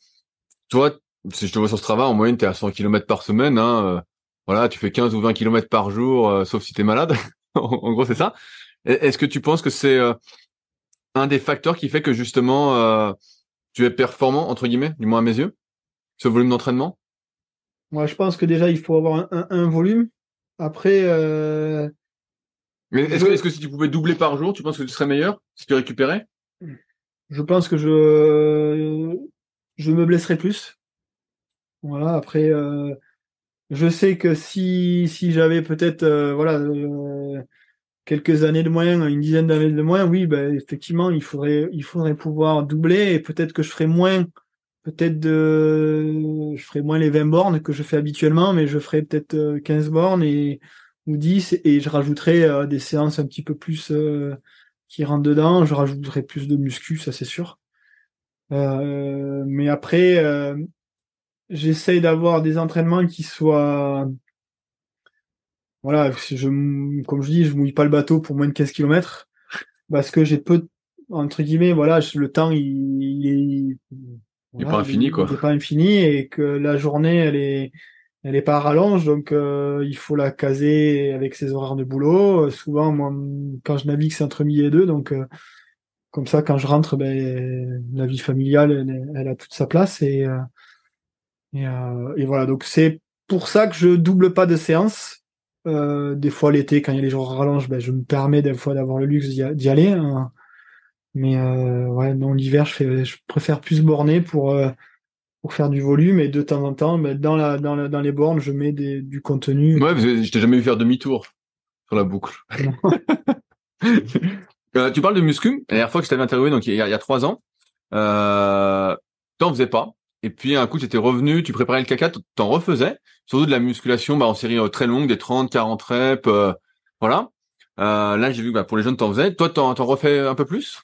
Toi si je te vois sur ce travail, en moyenne, tu es à 100 km par semaine. Hein, euh, voilà, tu fais 15 ou 20 km par jour, euh, sauf si tu es malade. (laughs) en gros, c'est ça. Est-ce que tu penses que c'est euh, un des facteurs qui fait que justement tu es performant, entre guillemets, du moins à mes yeux, ce volume d'entraînement? Moi, je pense que déjà, il faut avoir un, volume. Après... Mais est-ce, que, est-ce que si tu pouvais doubler par jour, tu penses que tu serais meilleur si tu récupérais? Je pense que je je me blesserais plus. Voilà, après, euh, je sais que si, si j'avais peut-être euh, voilà euh, quelques années de moins, une dizaine d'années de moins, oui, ben, effectivement, il faudrait, il faudrait pouvoir doubler et peut-être que je ferais moins, peut-être de, je ferais moins les 20 bornes que je fais habituellement, mais je ferais peut-être 15 bornes et, ou 10 et je rajouterais des séances un petit peu plus qui rentrent dedans, je rajouterais plus de muscu, ça c'est sûr. mais après, j'essaye d'avoir des entraînements qui soient voilà, je, comme je dis, je mouille pas le bateau pour moins de 15 km parce que j'ai peu, entre guillemets, voilà, le temps, il, est, il pas infini, quoi. Il est pas infini et que la journée, elle est, elle est pas rallonge, donc euh, il faut la caser avec ses horaires de boulot. Souvent, moi, quand je navigue, c'est entre midi et deux, donc euh, comme ça, quand je rentre, ben, la vie familiale, elle, a toute sa place et euh, et, euh, et voilà, donc c'est pour ça que je double pas de séances. Euh, des fois l'été, quand il y a les jours rallonge, ben, je me permets des fois d'avoir le luxe d'y aller. Hein. Mais euh, ouais, non, l'hiver, je, je préfère plus borner pour euh, pour faire du volume et de temps en temps, ben, dans la dans, la, dans les bornes, je mets des, du contenu. Ouais, je t'ai jamais vu faire demi-tour sur la boucle. (laughs) euh, tu parles de muscu. La dernière fois que je t'avais interviewé, donc il y a, il y a trois ans, euh, t'en faisais pas. Et puis un coup, tu étais revenu, tu préparais le caca, t'en refaisais, surtout de la musculation bah, en série euh, très longue, des 30, 40 reps, euh, voilà. Euh, là, j'ai vu que bah, pour les jeunes, t'en faisais. Toi, t'en, t'en refais un peu plus?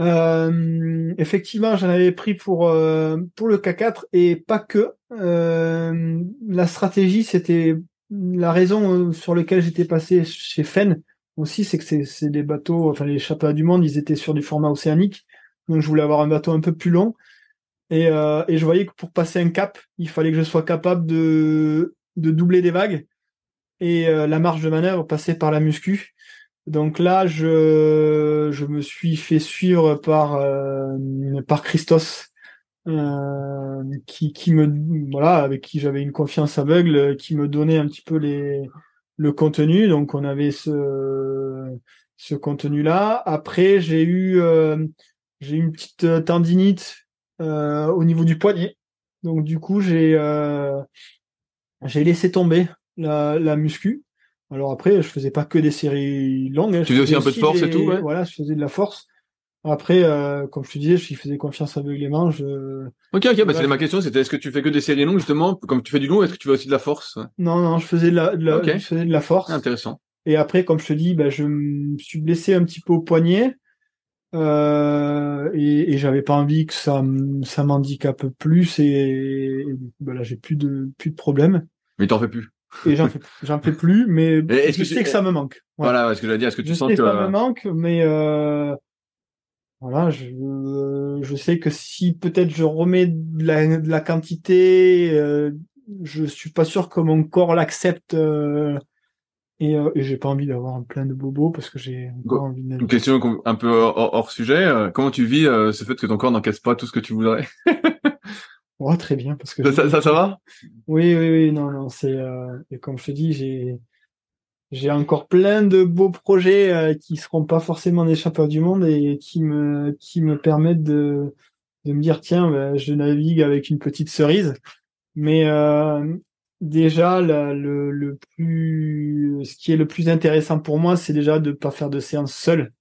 Euh, Effectivement, j'en avais pris pour euh, pour le K4 et pas que. la stratégie, c'était la raison sur laquelle j'étais passé chez Fen aussi, c'est que c'est, c'est des bateaux, enfin les championnats du monde, ils étaient sur du format océanique, donc je voulais avoir un bateau un peu plus long. Et, euh, et je voyais que pour passer un cap, il fallait que je sois capable de, de doubler des vagues. Et euh, la marge de manœuvre passait par la muscu. Donc là, je, je me suis fait suivre par, euh, par Christos, euh, qui, qui me, voilà, avec qui j'avais une confiance aveugle, qui me donnait un petit peu les, le contenu. Donc on avait ce, ce contenu-là. Après, j'ai eu, euh, j'ai eu une petite tendinite euh, au niveau du poignet. Donc du coup, j'ai euh, j'ai laissé tomber la, la muscu. Alors après, je faisais pas que des séries longues. Hein. Tu faisais aussi un peu de force et tout, ouais. Voilà, je faisais de la force. Après, euh, comme je te disais, je faisais confiance aveuglément. Je... Ok, ok, bah, c'est ma question, c'était est-ce que tu fais que des séries longues, justement, comme tu fais du long, est-ce que tu fais aussi de la force? Non, non, je faisais de la, de la je faisais de la force. Intéressant. Et après, comme je te dis, bah, je me suis blessé un petit peu au poignet. Euh, et, et j'avais pas envie que ça, ça m'handicape plus et, et bah là j'ai plus de plus de problèmes. Mais t'en fais plus? Et j'en fais j'en fais plus, mais (laughs) est-ce je sais que ça me manque. Voilà, ce que je veux dire, est-ce que tu sens sais que ça me manque, mais euh, voilà, je je sais que si peut-être je remets de la, de la quantité, euh, je suis pas sûr que mon corps l'accepte. Euh, et, euh, et j'ai pas envie d'avoir plein de bobos parce que j'ai encore envie de... Une question un peu hors, sujet. Euh, comment tu vis euh, ce fait que ton corps n'encaisse pas tout ce que tu voudrais? (laughs) oh, Très bien. parce que ça, ça, ça, va? Oui, oui, oui. Non, non. C'est euh, et comme je te dis, j'ai j'ai encore plein de beaux projets euh, qui seront pas forcément des champions du monde et qui me qui me permettent de de me dire tiens, ben, je navigue avec une petite cerise. Mais déjà le, le plus ce qui est le plus intéressant pour moi c'est déjà de pas faire de séances seul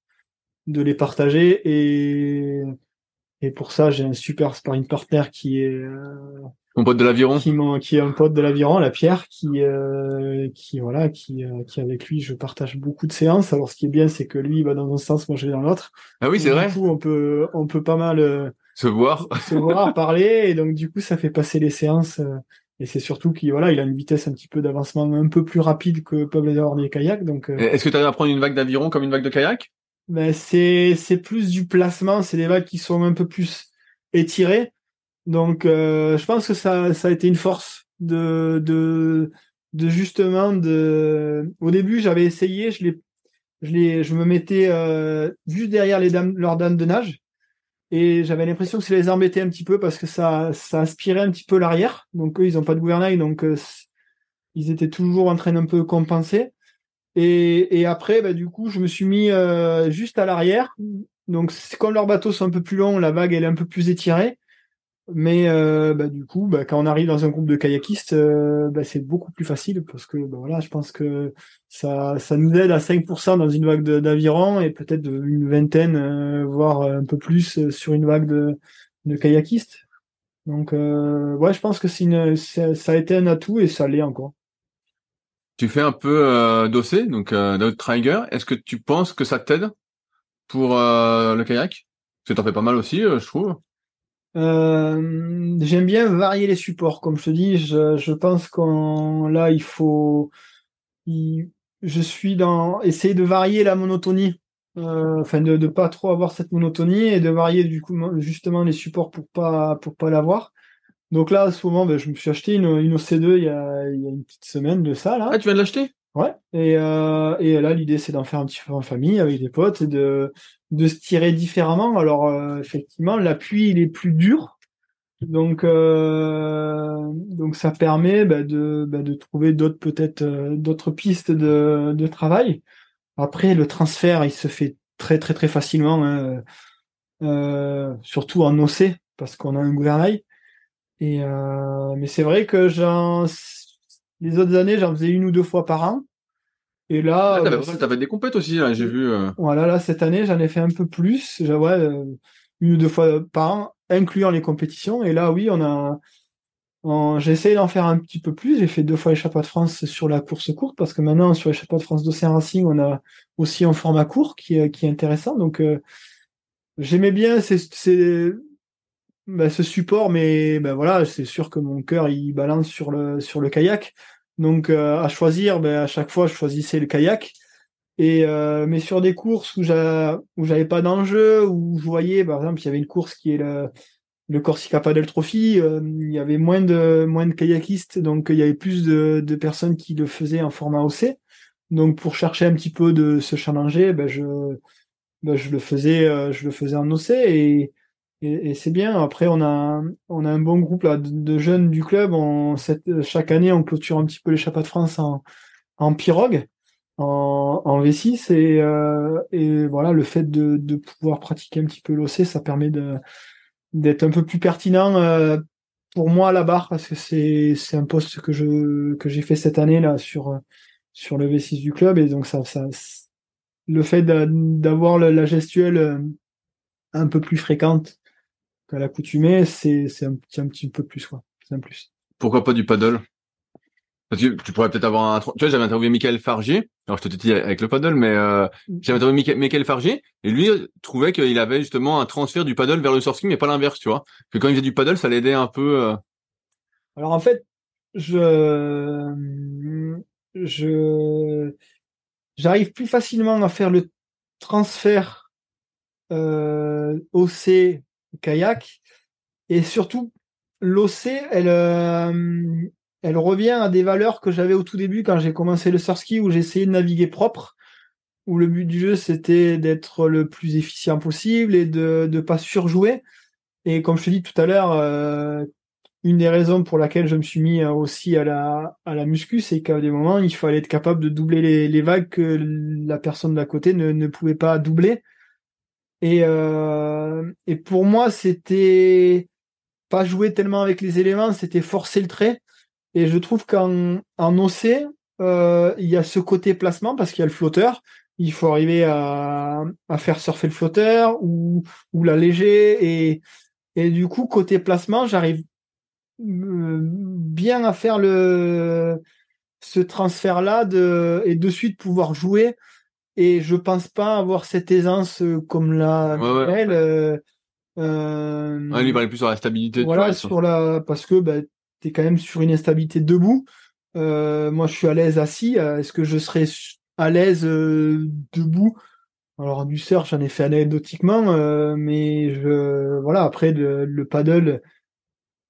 de les partager et et pour ça j'ai un super sparring partner qui est euh, mon pote de l'aviron. qui, qui est un pote de l'aviron la Pierre qui euh, qui voilà qui euh, qui avec lui je partage beaucoup de séances. Alors ce qui est bien c'est que lui il va dans un sens moi je vais dans l'autre. Ah oui c'est vrai du coup on peut on peut pas mal se voir. se voir parler. Et donc du coup ça fait passer les séances et c'est surtout qu'il voilà, il a une vitesse un petit peu d'avancement un peu plus rapide que Pablo des kayak. Donc, euh, est-ce que tu arrives à prendre une vague d'aviron comme une vague de kayak? Ben c'est c'est plus du placement, c'est des vagues qui sont un peu plus étirées. Donc, euh, je pense que ça ça a été une force de de de justement de. Au début, j'avais essayé, je les je les je me mettais euh, juste derrière les dames leurs dames de nage et j'avais l'impression que ça les embêtait un petit peu parce que ça, ça aspirait un petit peu l'arrière. Donc eux, ils n'ont pas de gouvernail, donc euh, ils étaient toujours en train d'un peu compenser. Et, et après, bah, du coup, je me suis mis euh, juste à l'arrière. Donc comme leurs bateaux sont un peu plus longs, la vague elle est un peu plus étirée. Mais euh, bah, du coup, bah, quand on arrive dans un groupe de kayakistes, euh, bah, c'est beaucoup plus facile parce que bah, voilà, je pense que ça, ça nous aide à 5% dans une vague d'aviron et peut-être une vingtaine, euh, voire un peu plus sur une vague de, de kayakistes. Donc ouais, je pense que c'est ça, a été un atout et ça l'est encore. Tu fais un peu dossé, donc euh, trigger. Est-ce que tu penses que ça t'aide pour le kayak? Parce que t'en fais pas mal aussi, je trouve. Euh, j'aime bien varier les supports, comme je te dis. Je, je pense qu'on là, il faut. je suis dans essayer de varier la monotonie, euh, enfin de ne pas trop avoir cette monotonie et de varier du coup justement les supports pour pas pour pas l'avoir. Donc là, souvent, ben, je me suis acheté une, une OC2 il y, a, il y a une petite semaine de ça là. Ah, tu viens de l'acheter? Ouais. Et, euh, et là, l'idée, c'est d'en faire un petit peu en famille avec des potes et de, de se tirer différemment. Alors, euh, effectivement, l'appui, il est plus dur. Donc, euh, donc ça permet bah, de, bah, de trouver d'autres peut-être euh, d'autres pistes de, de travail. Après, le transfert, il se fait très très très facilement, hein. euh, surtout en OC parce qu'on a un gouvernail. Et mais c'est vrai que j'en les autres années, j'en faisais une ou deux fois par an. Et là, ah, t'avais, des compètes aussi, j'ai vu. Euh. Voilà, là cette année, j'en ai fait un peu plus. Ouais, euh, une ou deux fois par an, incluant les compétitions. Et là, oui, on a. J'ai essayé d'en faire un petit peu plus. J'ai fait deux fois les de France sur la course courte parce que maintenant sur les de France d'Océan Racing, on a aussi un format court qui est, qui est intéressant. Donc euh, j'aimais bien c'est, bah, ce support, mais ben voilà, c'est sûr que mon cœur il balance sur le sur le kayak. Donc euh, à choisir, ben, à chaque fois je choisissais le kayak. Et euh, mais sur des courses où j'avais pas d'enjeu, où je voyais par exemple il y avait une course qui est le le Corsica Padel Trophy, euh, il y avait moins de moins de kayakistes, donc il y avait plus de, de personnes qui le faisaient en format OC. Donc pour chercher un petit peu de se challenger, ben je ben, je le faisais je le faisais en OC et et, c'est bien. Après, on a, on a un bon groupe là, de, jeunes du club. On, cette, chaque année, on clôture un petit peu Chapas de France en, en pirogue, en, en V6. Et, euh, et voilà, le fait de, de pouvoir pratiquer un petit peu l'OC, ça permet d'être un peu plus pertinent euh, pour moi à la barre parce que c'est, un poste que je, que j'ai fait cette année là sur, sur le V6 du club. Et donc, ça, ça, le fait d'avoir la gestuelle euh, un peu plus fréquente qu'à l'accoutumée, c'est c'est un, un, petit peu plus quoi. C'est un plus. Pourquoi pas du paddle? Parce que tu pourrais peut-être avoir un. Tu vois, j'avais interviewé Michael Fargier. Alors je te dis avec le paddle, mais euh, mm. j'avais interviewé Michael Fargier et lui trouvait qu'il avait justement un transfert du paddle vers le surfing, mais pas l'inverse, tu vois. Que quand il faisait du paddle, ça l'aidait un peu. Euh... Alors en fait, je je j'arrive plus facilement à faire le transfert euh, OC kayak. Et surtout, l'OC, elle, euh, elle revient à des valeurs que j'avais au tout début quand j'ai commencé le surski où j'essayais de naviguer propre, où le but du jeu c'était d'être le plus efficient possible et de ne pas surjouer. Et comme je te dis tout à l'heure, euh, une des raisons pour laquelle je me suis mis aussi à la, à la muscu, c'est qu'à des moments, il fallait être capable de doubler les, les vagues que la personne d'à côté ne, ne pouvait pas doubler. Et, euh, et pour moi, c'était pas jouer tellement avec les éléments, c'était forcer le trait. Et je trouve qu'en en OC, euh, il y a ce côté placement parce qu'il y a le flotteur. Il faut arriver à, faire surfer le flotteur ou, ou l'alléger. Et, du coup, côté placement, j'arrive euh, bien à faire le ce transfert là de et de suite pouvoir jouer et je pense pas avoir cette aisance comme la Ouais, ouais. elle euh, euh, Ouais, lui, il parlait plus sur la stabilité. voilà sur la parce que bah, tu es quand même sur une instabilité debout Euh, moi je suis à l'aise assis Euh, est-ce que je serais à l'aise euh, debout? Alors du surf j'en ai fait anecdotiquement euh, mais je voilà après le, le paddle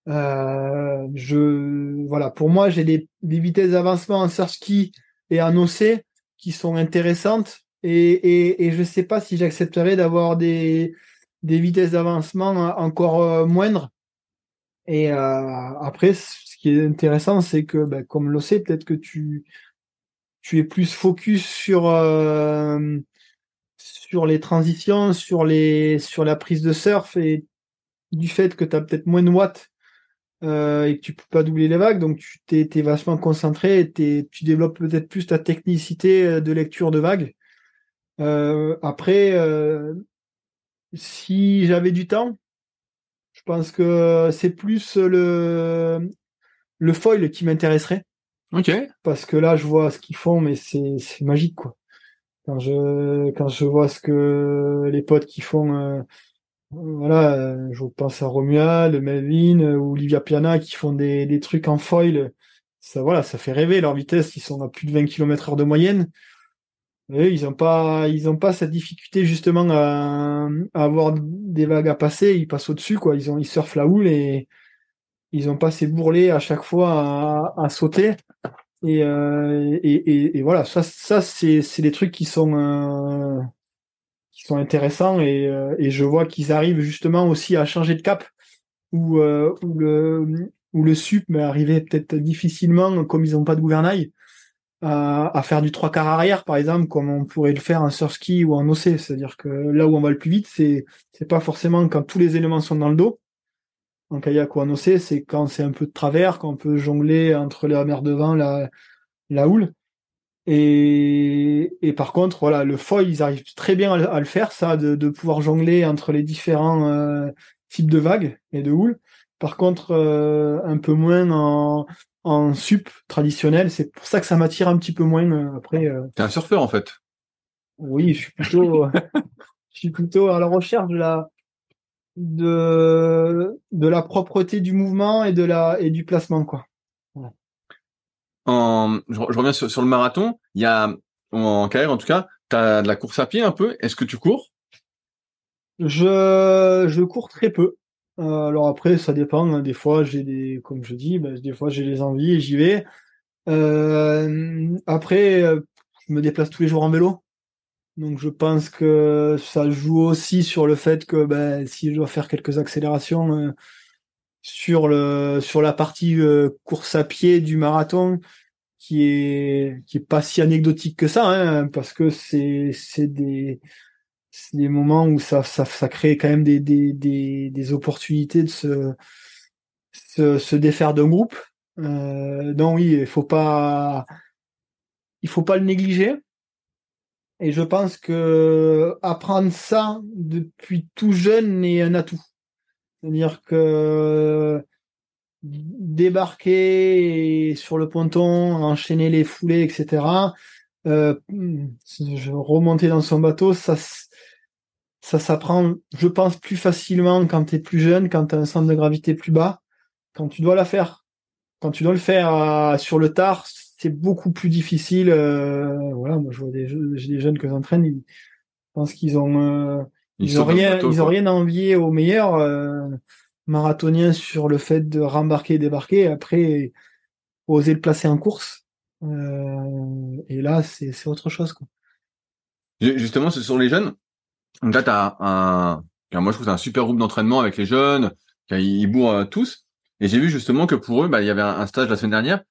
euh, je voilà pour moi j'ai des, des vitesses d'avancement en surf ski et en OC qui sont intéressantes. Et je sais pas si j'accepterais d'avoir des vitesses d'avancement encore euh, moindres. Et euh, après ce qui est intéressant c'est que ben, comme l'OC peut-être que tu tu es plus focus sur euh, sur les transitions sur les sur la prise de surf et du fait que tu as peut-être moins de watts euh, et que tu peux pas doubler les vagues, donc tu t'es, t'es vachement concentré et t'es- tu développes peut-être plus ta technicité euh, de lecture de vagues. Euh, après, euh, si j'avais du temps, je pense que c'est plus le le foil qui m'intéresserait Ok. parce que là je vois ce qu'ils font, mais c'est c'est magique quoi. Quand je quand je vois ce que les potes qui font voilà, je pense à Romuald, Melvin euh, ou Olivia Piana qui font des, trucs en foil. Ça, voilà, ça fait rêver. Leur vitesse, ils sont à plus de 20 km heure de moyenne. Ils ont pas, ils ont pas cette difficulté justement à, avoir des vagues à passer. Ils passent au-dessus, quoi. Ils ont, ils surfent la houle et ils ont pas ces bourrelets à chaque fois à, sauter. Et, euh, et, et, et voilà, ça, ça c'est, c'est des trucs qui sont, euh, qui sont intéressants et, euh, et je vois qu'ils arrivent justement aussi à changer de cap où, euh, où le où le sup mais arrivait peut-être difficilement comme ils n'ont pas de gouvernail à, à faire du trois quarts arrière par exemple comme on pourrait le faire en surf ski ou en OC c'est-à-dire que là où on va le plus vite c'est c'est pas forcément quand tous les éléments sont dans le dos. En kayak ou en OC c'est quand c'est un peu de travers quand on peut jongler entre la mer devant la la houle et, et par contre, voilà, le foil, ils arrivent très bien à, le- à le faire, ça, de, de pouvoir jongler entre les différents euh, types de vagues et de houles. Par contre, euh, un peu moins en, en sup traditionnel. C'est pour ça que ça m'attire un petit peu moins. euh, Après, euh, T'es un surfeur, en fait. oui, je suis plutôt, (laughs) je suis plutôt à la recherche de la de de la propreté du mouvement et de la et du placement, quoi. Je, re- je reviens sur, le marathon. Il y a, en carrière, en tout cas, t'as de la course à pied un peu. Est-ce que tu cours? Je, cours très peu. Euh, alors après, ça dépend. hein. Des fois, j'ai des, comme je dis, ben, des fois j'ai des envies et j'y vais. Euh, après, euh, je me déplace tous les jours en vélo. Donc je pense que ça joue aussi sur le fait que ben, si je dois faire quelques accélérations sur le sur la partie euh, course à pied du marathon, qui est qui est pas si anecdotique que ça, hein, parce que c'est c'est des des moments où ça, ça, ça crée quand même des, des, des, des opportunités de se, se, se défaire d'un groupe. Euh, non, oui, il faut pas, il faut pas le négliger. Et je pense que apprendre ça depuis tout jeune est un atout. C'est-à-dire que débarquer sur le ponton, enchaîner les foulées, etc. Euh, je remonter dans son bateau, ça, ça s'apprend, je pense, plus facilement quand tu es plus jeune, quand tu as un centre de gravité plus bas. Quand tu dois la faire, quand tu dois le faire euh, sur le tard, c'est beaucoup plus difficile. euh, voilà, moi je vois des, j'ai des jeunes que j'entraîne, ils pensent qu'ils ont, euh, ils, ont sautent dans le rien, bateau, ils ont rien à envier aux meilleurs euh, marathoniens sur le fait de rembarquer et débarquer. Après, oser le placer en course. Euh, et là, c'est c'est autre chose. Quoi. Ju- Justement, ce sont les jeunes. Donc là, t'as un, moi je trouve que c'est un super groupe d'entraînement avec les jeunes. Ils bourrent euh, tous. Et j'ai vu justement que pour eux, bah, il y avait un, stage la semaine dernière.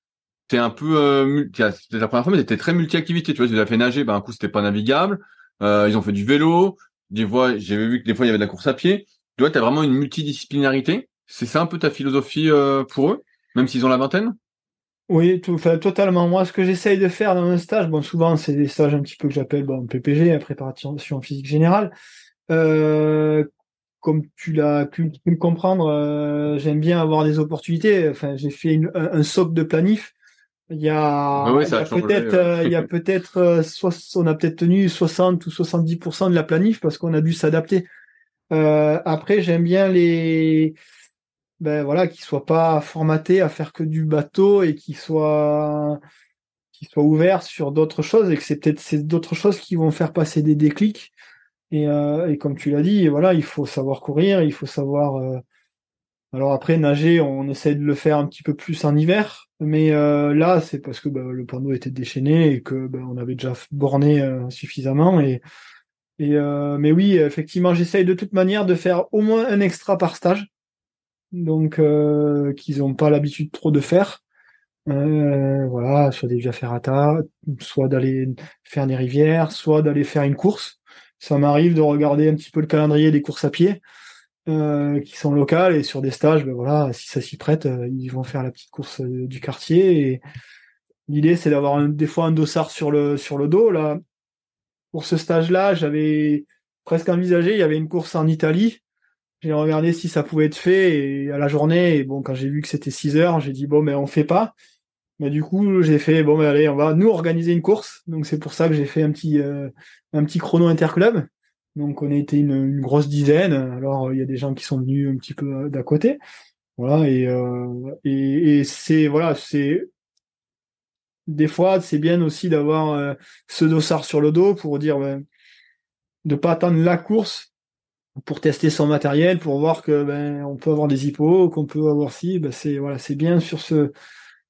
T'es un peu, euh, c'était la première fois, mais t'étais très multi-activité. Tu vois, tu as fait nager, bah, un coup c'était pas navigable. Euh, ils ont fait du vélo. Des fois, j'avais vu que des fois il y avait de la course à pied. Tu vois, t'as vraiment une multidisciplinarité. C'est ça un peu ta philosophie euh, pour eux, même s'ils ont la vingtaine? Oui, tout, totalement. Moi, ce que j'essaye de faire dans un stage, bon, souvent, c'est des stages un petit peu que j'appelle bon, PPG, préparation physique générale. Euh, comme tu l'as pu, comprendre, euh, j'aime bien avoir des opportunités. Enfin, j'ai fait un, un, socle de planif. Il y a, peut-être, euh, il y a peut-être, euh, on a peut-être tenu 60 ou 70% de la planif parce qu'on a dû s'adapter. Euh, après, j'aime bien les, ben voilà, qui soit pas formaté à faire que du bateau et qui soit qui soit ouvert sur d'autres choses et que c'est peut-être c'est d'autres choses qui vont faire passer des déclics. Et, euh, et comme tu l'as dit, voilà, il faut savoir courir, il faut savoir. Alors après nager, on essaie de le faire un petit peu plus en hiver, mais euh, là c'est parce que ben, le panneau était déchaîné et que ben, on avait déjà borné euh, suffisamment et euh, mais oui, effectivement, j'essaye de toute manière de faire au moins un extra par stage donc qu'ils n'ont pas l'habitude trop de faire. Voilà, soit des via ferrata, soit d'aller faire des rivières, soit d'aller faire une course. Ça m'arrive de regarder un petit peu le calendrier des courses à pied euh, qui sont locales et sur des stages, ben voilà, si ça s'y prête, euh, ils vont faire la petite course euh, du quartier. Et l'idée, c'est d'avoir des fois un dossard sur le sur le dos. Là, pour ce stage-là, j'avais presque envisagé. Il y avait une course en Italie j'ai regardé si ça pouvait être fait et à la journée. Et bon, quand j'ai vu que c'était 6 heures, j'ai dit bon, mais on fait pas. Mais du coup, j'ai fait bon, mais allez, on va nous organiser une course. Donc c'est pour ça que j'ai fait un petit euh, un petit chrono interclub. Donc on a été une, une grosse dizaine. Alors il y a des gens qui sont venus un petit peu d'à côté. Voilà et euh, et, et c'est voilà c'est des fois c'est bien aussi d'avoir euh, ce dossard sur le dos pour dire ben, de pas attendre la course pour tester son matériel, pour voir que ben on peut avoir des hippos, qu'on peut avoir si, ben c'est voilà, c'est bien sur ce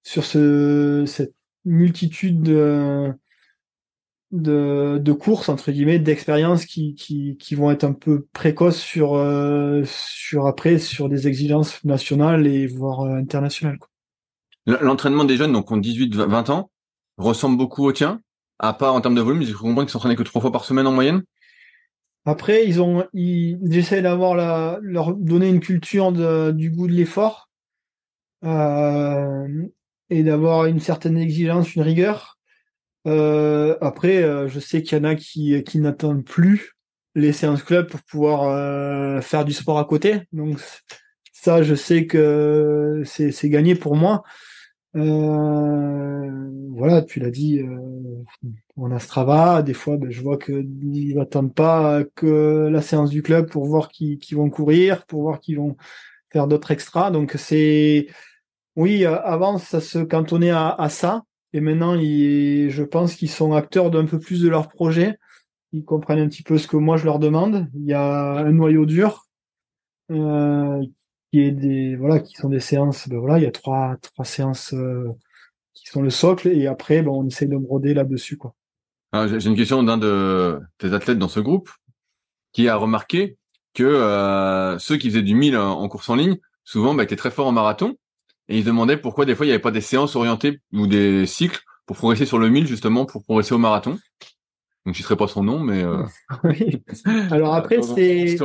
sur ce cette multitude de de, de courses entre guillemets d'expériences qui, qui qui vont être un peu précoces sur euh, sur après sur des exigences nationales et voire euh, internationales L'entraînement des jeunes donc ont 18 20 ans ressemble beaucoup au tien à part en termes de volume, je comprends qu'ils s'entraînent que trois fois par semaine en moyenne. Après, ils ont, ils, j'essaie d'avoir la, leur donner une culture de, du goût de l'effort euh, et d'avoir une certaine exigence, une rigueur. Euh, après, euh, je sais qu'il y en a qui, qui n'attendent plus les séances club pour pouvoir euh, faire du sport à côté. Donc ça, je sais que c'est, gagné pour moi. Euh, voilà, tu l'as dit, euh, on a Strava, des fois ben, je vois qu'ils n'attendent pas que la séance du club pour voir qui, qui vont courir, pour voir qui vont faire d'autres extras. Donc c'est oui, euh, avant ça se cantonnait à, à ça, et maintenant je pense qu'ils sont acteurs d'un peu plus de leur projet. Ils comprennent un petit peu ce que moi je leur demande. Il y a un noyau dur euh, qui est des voilà qui sont des séances ben voilà il y a trois trois séances euh, qui sont le socle et après ben, on essaie de broder là dessus quoi ah, j'ai une question d'un de tes athlètes dans ce groupe qui a remarqué que euh, ceux qui faisaient du 1000 en course en ligne souvent bah, étaient très forts en marathon et ils se demandaient pourquoi des fois il n'y avait pas des séances orientées ou des cycles pour progresser sur le 1000 justement pour progresser au marathon donc je ne pas son nom mais euh... (laughs) oui. alors après c'est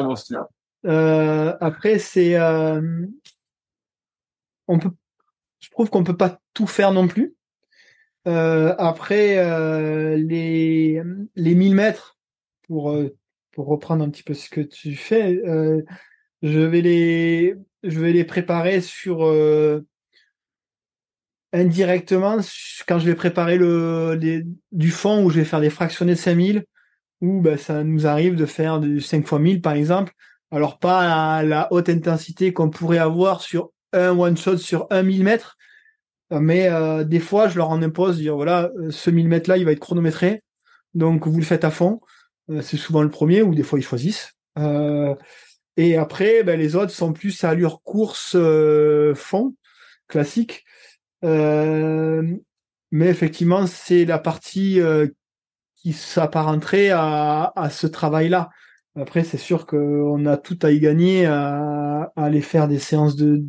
euh, après, c'est, euh, on peut, je trouve qu'on peut pas tout faire non plus. Euh, après, euh, les les 1000 mètres, pour pour reprendre un petit peu ce que tu fais, je vais les je vais les préparer sur indirectement quand je vais préparer le du fond où je vais faire des fractionnés de 5000 où bah, ça nous arrive de faire du 5 fois 1000 par exemple alors pas à la haute intensité qu'on pourrait avoir sur un one shot sur un millimètre, mais euh, des fois je leur en impose dire voilà euh, ce millimètre là il va être chronométré, donc vous le faites à fond. Euh, c'est souvent le premier ou des fois ils choisissent. et après ben, les autres sont plus à allure course fond classique. Mais effectivement c'est la partie qui s'apparenterait à, à ce travail là. Après, c'est sûr qu'on a tout à y gagner à, aller faire des séances de,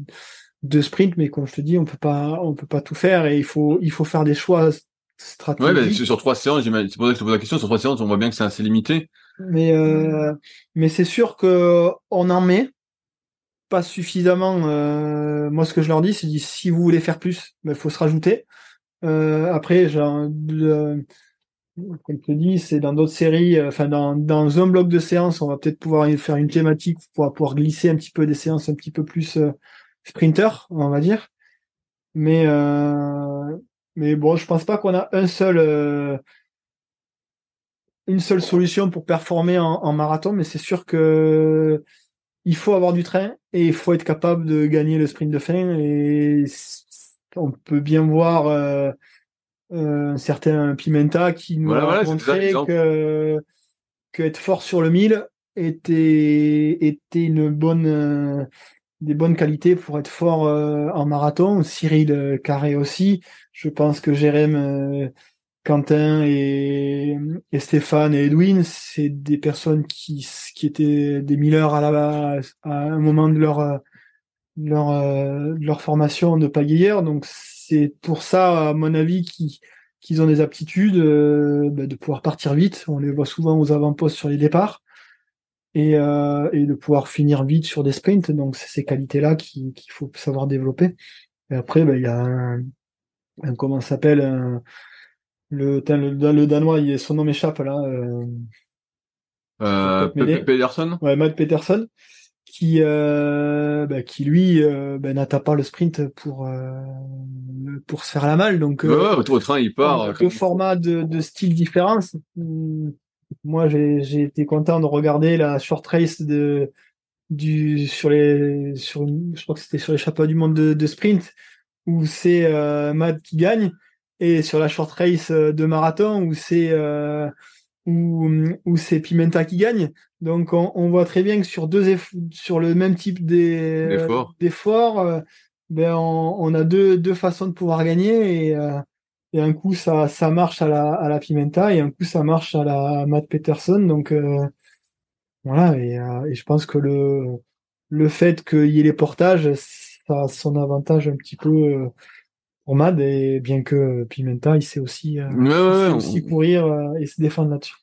de sprint, mais comme je te dis, on peut pas, on peut pas tout faire et il faut, il faut faire des choix stratégiques. Ouais, mais sur trois séances, c'est pour ça que je te pose la question. Sur trois séances, on voit bien que c'est assez limité. Mais, euh, mais c'est sûr que on en met. Pas suffisamment. moi, ce que je leur dis, c'est si vous voulez faire plus, il ben, faut se rajouter. après, genre, comme tu dis, c'est dans d'autres séries, enfin dans, dans un bloc de séance, on va peut-être pouvoir faire une thématique pour pouvoir glisser un petit peu des séances un petit peu plus sprinter, on va dire. Mais euh, mais bon, je pense pas qu'on a un seul euh, une seule solution pour performer en, marathon, mais c'est sûr que il faut avoir du train et il faut être capable de gagner le sprint de fin. Et on peut bien voir euh, un certain Pimenta qui nous a montré que, que être fort sur le 1000 était était une bonne des bonnes qualités pour être fort euh, en marathon. Cyril euh, Carré aussi. Je pense que Jérém, euh, Quentin et, Stéphane et Edwin, c'est des personnes qui, qui étaient des milleurs à, la, à un moment de leur, leur, leur formation de pagailleur. Donc c'est pour ça, à mon avis, qu'ils ont des aptitudes bah, de pouvoir partir vite. On les voit souvent aux avant-postes sur les départs et, euh, et de pouvoir finir vite sur des sprints. Donc c'est ces qualités-là qu'il faut savoir développer. Et après, ben, il y a un, un comment s'appelle le, le, le danois, il, son nom m'échappe là. Euh, euh, Peterson? Ouais, Matt Peterson, qui euh, bah, qui lui euh, bah, n'atteint pas le sprint pour euh, pour se faire la malle. Donc ouais, ouais, au train il part. Deux formats de, de style différents moi, j'ai été content de regarder la short race de du sur les sur je crois que c'était sur les chapeaux du monde de, sprint où c'est euh, Mad qui gagne et sur la short race euh, de marathon où c'est euh, où, où c'est Pimenta qui gagne. Donc on, on, voit très bien que sur deux sur le même type d'efforts, euh, ben on, on, a deux, deux façons de pouvoir gagner. Et et un coup ça ça marche à la à la Pimenta et un coup ça marche à la Matt Peterson. Donc euh, voilà. Et, euh, et, je pense que le le fait qu'il y ait les portages ça a son avantage un petit peu euh, pour Mad et bien que Pimenta il sait aussi, aussi courir et se défendre là-dessus.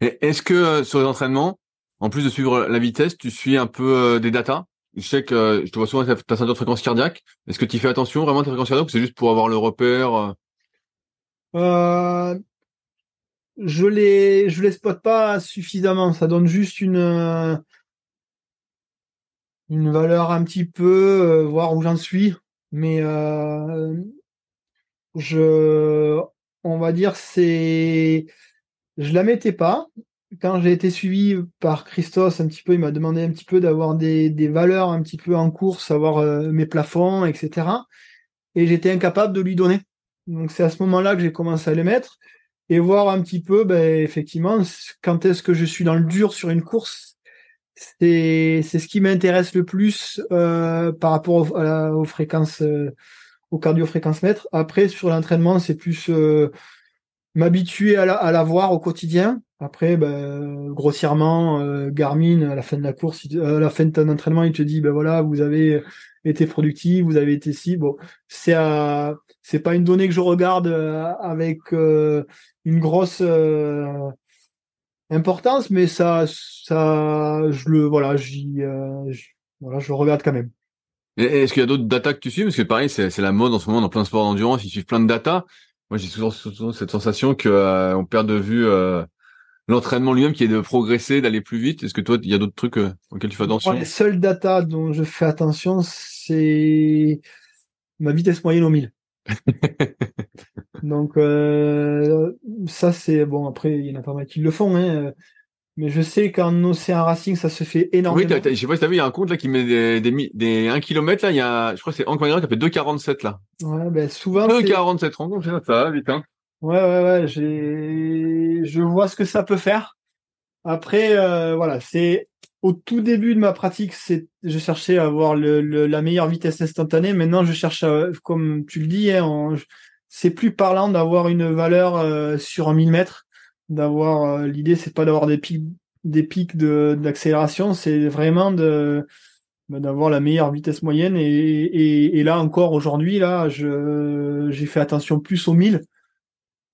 Est-ce que sur les entraînements, en plus de suivre la vitesse, tu suis un peu des datas? Je sais que je te vois souvent ta, ta ceinture de fréquence cardiaque. Est-ce que tu fais attention vraiment à ta fréquence cardiaque ou c'est juste pour avoir le repère euh, je les je les spot pas suffisamment. Ça donne juste une euh, une valeur un petit peu euh, voir où j'en suis, mais euh, je on va dire c'est je la mettais pas quand j'ai été suivi par Christos un petit peu, il m'a demandé un petit peu d'avoir des, valeurs un petit peu en cours, savoir mes plafonds, etc. Et j'étais incapable de lui donner. Donc c'est à ce moment-là que j'ai commencé à les mettre et voir un petit peu, ben, effectivement, quand est-ce que je suis dans le dur sur une course. C'est c'est ce qui m'intéresse le plus euh, par rapport aux fréquences, euh, au cardio-fréquence. Après sur l'entraînement, c'est plus euh, m'habituer à la, à la voir au quotidien. Après, ben, grossièrement, euh, Garmin à la fin de la course, à la fin de ton entraînement, il te dit ben voilà, vous avez été productif, vous avez été si bon. C'est c'est pas une donnée que je regarde avec une grosse importance, mais ça, ça, je le voilà, j'y voilà, je le regarde quand même. Est-ce qu'il y a d'autres data que tu suis? Parce que pareil, c'est la mode en ce moment dans plein de sports d'endurance, ils suivent plein de data. Moi, j'ai souvent, cette sensation que euh, on perd de vue euh, l'entraînement lui-même qui est de progresser, d'aller plus vite. Est-ce que toi, il y a d'autres trucs euh, auxquels tu fais attention? Les seuls data dont je fais attention, c'est ma vitesse moyenne au 1000. (laughs) Donc ça, c'est bon. Après, il y en a pas mal qui le font. Hein. Mais je sais qu'en Océan Racing, ça se fait énormément. Oui, je sais pas si t'as vu, il y a un compte là qui met des, des, des 1 km là, il y a, je crois que c'est Hank qui a fait 2,47 là. Ouais, ben souvent. 2,47, rends compte, ça va vite, hein. Ouais, ouais, ouais, j'ai, je vois ce que ça peut faire. Après, euh, voilà, c'est au tout début de ma pratique, c'est, je cherchais à avoir le, la meilleure vitesse instantanée. Maintenant, je cherche, à, comme tu le dis, hein, c'est plus parlant d'avoir une valeur euh, sur un 1000 mètres d'avoir euh, l'idée c'est pas d'avoir des pics des pics de d'accélération c'est vraiment de bah, d'avoir la meilleure vitesse moyenne et, et, et là encore aujourd'hui là je j'ai fait attention plus au 1000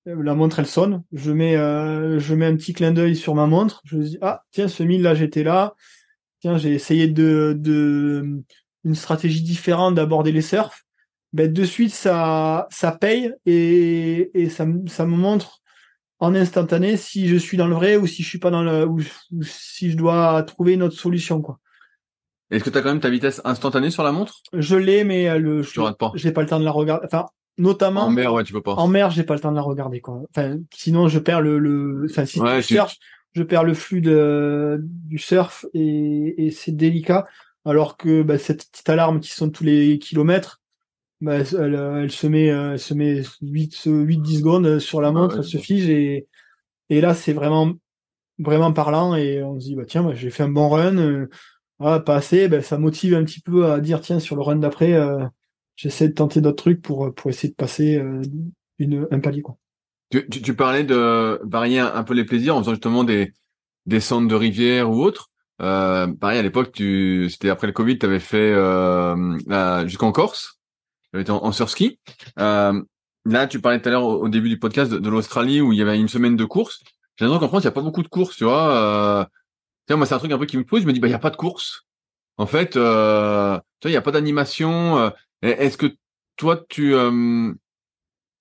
la montre elle sonne je mets euh, je mets un petit clin d'œil sur ma montre je dis ah tiens ce 1000 là j'étais là tiens, j'ai essayé de, de une stratégie différente d'aborder les surfs, ben de suite ça ça paye et, et ça, ça me montre en instantané si je suis dans le vrai ou si je suis pas dans le ou, si je dois trouver une autre solution quoi. Est-ce que tu as quand même ta vitesse instantanée sur la montre? Je l'ai mais le je pas. J'ai pas le temps de la regarder. Enfin notamment en mer ouais tu peux pas. En mer j'ai pas le temps de la regarder quoi. Enfin sinon je perds le le enfin si je cherche je perds le flux de du surf et, et c'est délicat alors que bah, cette petite alarme qui sonne tous les kilomètres bah, elle, elle, se met, elle se met 8, 8, 10 secondes sur la montre, elle se fige et, et là, c'est vraiment, vraiment parlant et on se dit, bah, tiens, bah, j'ai fait un bon run, euh, ah, pas assez, bah, ça motive un petit peu à dire, tiens, sur le run d'après, euh, j'essaie de tenter d'autres trucs pour, pour essayer de passer euh, une, un palier, quoi. Tu, tu, tu, parlais de varier un peu les plaisirs en faisant justement des descentes de rivière ou autres. Euh, pareil à l'époque, tu c'était après le Covid, tu avais fait euh, jusqu'en Corse été en, en surski. Euh, là, tu parlais tout à l'heure au, début du podcast de, l'Australie où il y avait une semaine de course. J'ai l'impression qu'en France, il n'y a pas beaucoup de courses, tu vois. Euh, tiens, moi, c'est un truc un peu qui me pose. Je me dis, bah, il n'y a pas de course. En fait, euh, tu vois, il n'y a pas d'animation. Est-ce que toi, tu euh,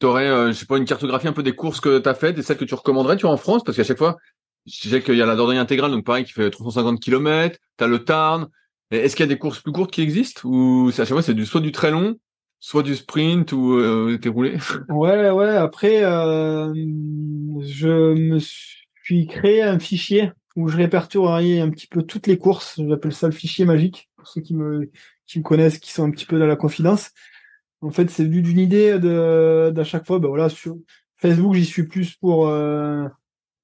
aurais, euh, je sais pas, une cartographie un peu des courses que tu as faites et celles que tu recommanderais, tu vois, en France? Parce qu'à chaque fois, je sais qu'il y a la Dordogne intégrale, donc pareil, qui fait 350 km. Tu as le Tarn. Est-ce qu'il y a des courses plus courtes qui existent? Ou à chaque fois c'est du soit du très long, soit du sprint ou euh, t'es roulé? (laughs) Ouais, ouais. Après, euh, je me suis créé un fichier où je répertorie un petit peu toutes les courses. J'appelle ça le fichier magique pour ceux qui me qui me connaissent, qui sont un petit peu dans la confidence. En fait, c'est venu d'une idée de d'à chaque fois. Ben voilà, sur Facebook, j'y suis plus pour euh,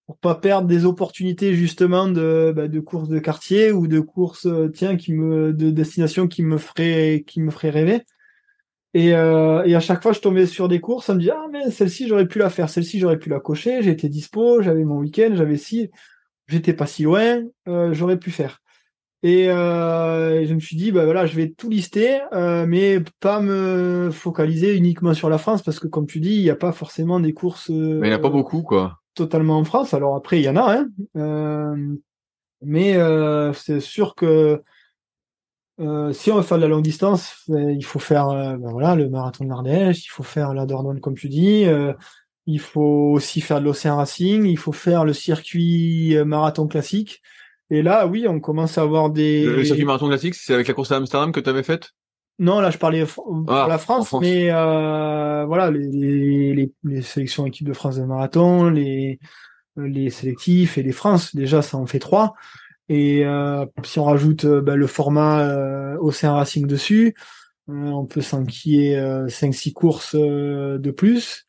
pour pas perdre des opportunités justement de bah, de courses de quartier ou de courses euh, tiens qui me de destination qui me ferait qui me ferait rêver. Et, euh, et à chaque fois, je tombais sur des courses, ça me dit ah mais celle-ci j'aurais pu la faire, celle-ci j'aurais pu la cocher, j'étais dispo, j'avais mon week-end, j'avais si, j'étais pas si loin, euh, j'aurais pu faire. Et euh, je me suis dit bah voilà, je vais tout lister, euh, mais pas me focaliser uniquement sur la France parce que comme tu dis, il n'y a pas forcément des courses. mais il n'y a pas beaucoup quoi. Totalement en France. Alors après, il y en a, hein. mais c'est sûr que euh, si on veut faire de la longue distance, euh, il faut faire euh, ben voilà le marathon de l'Ardèche, il faut faire la Dordogne comme tu dis, il faut aussi faire de l'Océan Racing, il faut faire le circuit marathon classique. Et là, oui, on commence à avoir des. Le, circuit marathon classique, c'est avec la course à Amsterdam que tu avais faite? Non, là, je parlais pour ah, la France, mais voilà, les, les, les, sélections équipes de France de marathon, les les sélectifs et les France, déjà, ça en fait trois. Et euh, si on rajoute euh, bah, le format euh, Océan Racing dessus, on peut s'enquiller 5-6 courses de plus,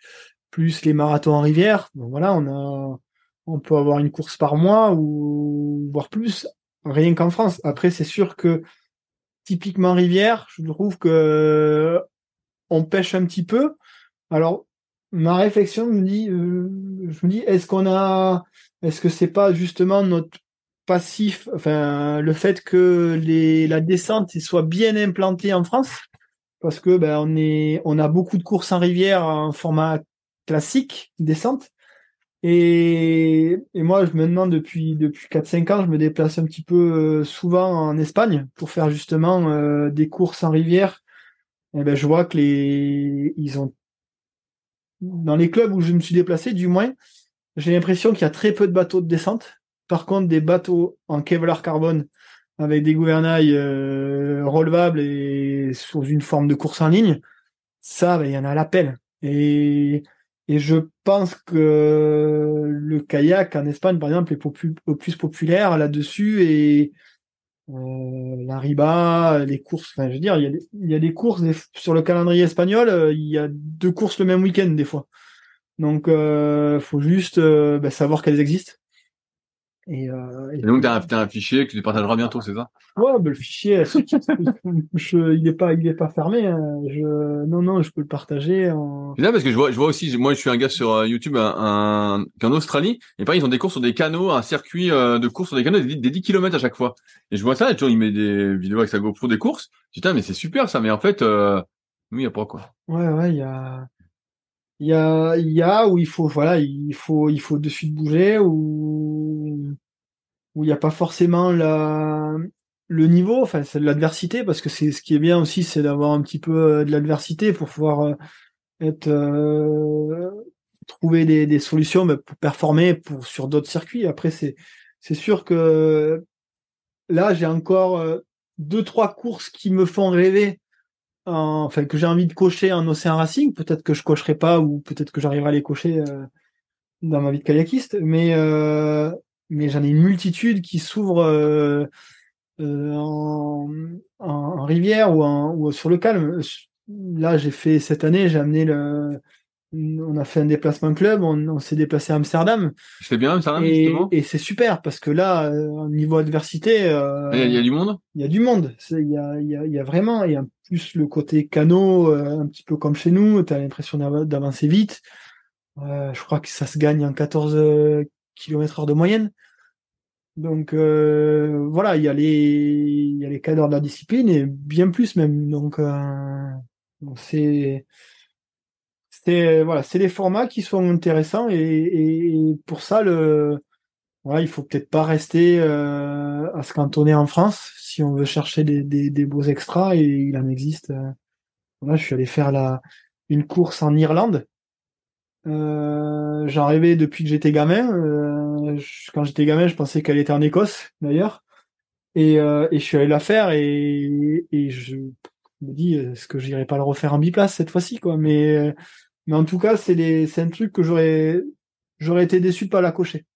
plus les marathons en rivière. Donc voilà, on a, on peut avoir une course par mois ou voire plus, rien qu'en France. Après, c'est sûr que typiquement rivière, je trouve que on pêche un petit peu. Alors, ma réflexion me dit, dis, est-ce qu'on a, est-ce que c'est pas justement notre passif, le fait que la descente soit bien implantée en France, parce que ben on a beaucoup de courses en rivière en format classique descente. Et, et moi, maintenant, depuis, depuis 4-5 ans, je me déplace un petit peu euh, souvent en Espagne pour faire justement euh, des courses en rivière. Et ben, je vois que les, ils ont, dans les clubs où je me suis déplacé, du moins, j'ai l'impression qu'il y a très peu de bateaux de descente. Par contre, des bateaux en Kevlar carbone avec des gouvernails euh, relevables et sous une forme de course en ligne, ça, ben, il y en a à l'appel. Et, et je pense que le kayak en Espagne, par exemple, est plus, plus populaire là-dessus et euh, la riba, les courses, enfin, je veux dire, il y a, des courses sur le calendrier espagnol, euh, il y a deux courses le même week-end des fois. Donc, euh, faut juste ben, savoir qu'elles existent et, euh, et donc, tu as, un fichier que tu partageras bientôt, c'est ça? Ouais, ben, le fichier, je, il n'est pas, il est pas fermé. Hein. Je, non, non, je peux le partager. En... C'est parce que je vois, je vois aussi, moi, je suis un gars sur euh, YouTube, un, en Australie, et pareil, ils ont des courses sur des canaux, un circuit euh, de course sur des canaux des, 10 km à chaque fois. Et je vois ça, et toujours, il met des vidéos avec sa GoPro des courses. Dis, mais c'est super ça, mais en fait, euh, oui, il n'y a pas quoi. Ouais, ouais, il y a il y a il y a où il faut voilà il faut il faut de suite bouger ou où il n'y a pas forcément le niveau, enfin c'est de l'adversité parce que c'est ce qui est bien aussi, c'est d'avoir un petit peu de l'adversité pour pouvoir être trouver des, solutions bah, pour performer pour sur d'autres circuits. Après c'est sûr que là j'ai encore deux trois courses qui me font rêver enfin que j'ai envie de cocher en Océan Racing peut-être que je cocherai pas ou peut-être que j'arriverai à les cocher dans ma vie de kayakiste mais mais j'en ai une multitude qui s'ouvrent euh, euh, en, en, rivière ou, en, ou sur le calme. Là, j'ai fait cette année, j'ai amené le, on a fait un déplacement club, on, on s'est déplacé à Amsterdam. C'est bien Amsterdam et, justement? Et c'est super parce que là, au niveau adversité, euh, il y, a du monde? Il y a du monde. Il y a, il y a, il y a vraiment, et en plus le côté canot, un petit peu comme chez nous, tu as l'impression d'avancer vite. Euh, je crois que ça se gagne en 14 km heure de moyenne. Donc euh, voilà, il y a les il les cadres de la discipline et bien plus même. Donc euh, c'est voilà, c'est les formats qui sont intéressants et, pour ça le voilà, il faut peut-être pas rester euh, à se cantonner en France si on veut chercher des, des, des beaux extras et il en existe. Euh, voilà, je suis allé faire la une course en Irlande euh, j'en rêvais depuis que j'étais gamin. Euh, quand j'étais gamin, je pensais qu'elle était en Écosse, d'ailleurs. Et, euh, et je suis allé la faire et, et je me dis, est-ce que j'irai pas le refaire en biplace cette fois-ci, quoi. Mais, mais en tout cas, c'est un truc que j'aurais, j'aurais été déçu de pas la cocher.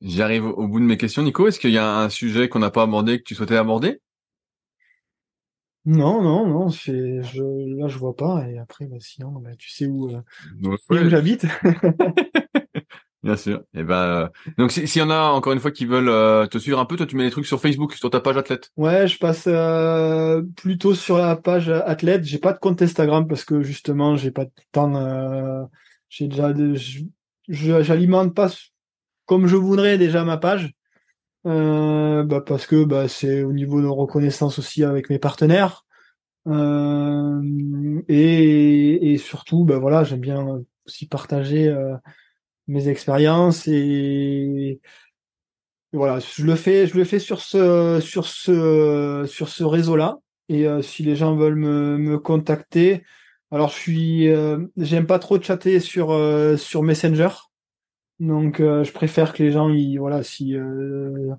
J'arrive au bout de mes questions, Nico. Est-ce qu'il y a un sujet qu'on n'a pas abordé que tu souhaitais aborder? Non, non, non, c'est je là je vois pas et après bah, sinon bah, tu sais où, euh, où j'habite. (laughs) Bien sûr. Et ben euh, donc s'il y en a encore une fois qui veulent euh, te suivre un peu, toi tu mets des trucs sur Facebook, sur ta page athlète. Ouais, je passe plutôt sur la page athlète. J'ai pas de compte Instagram parce que justement j'ai pas de temps. j'ai déjà je j'alimente pas comme je voudrais déjà ma page. Euh, bah parce que bah, c'est au niveau de reconnaissance aussi avec mes partenaires. Euh, et, et, surtout, bah, voilà, j'aime bien aussi partager euh, mes expériences et, voilà, je le fais, je le fais sur ce sur ce sur ce réseau-là. Et euh, si les gens veulent me, me contacter, alors je suis, j'aime pas trop chatter sur sur Messenger. Donc, euh, je préfère que les gens, ils, voilà, si euh,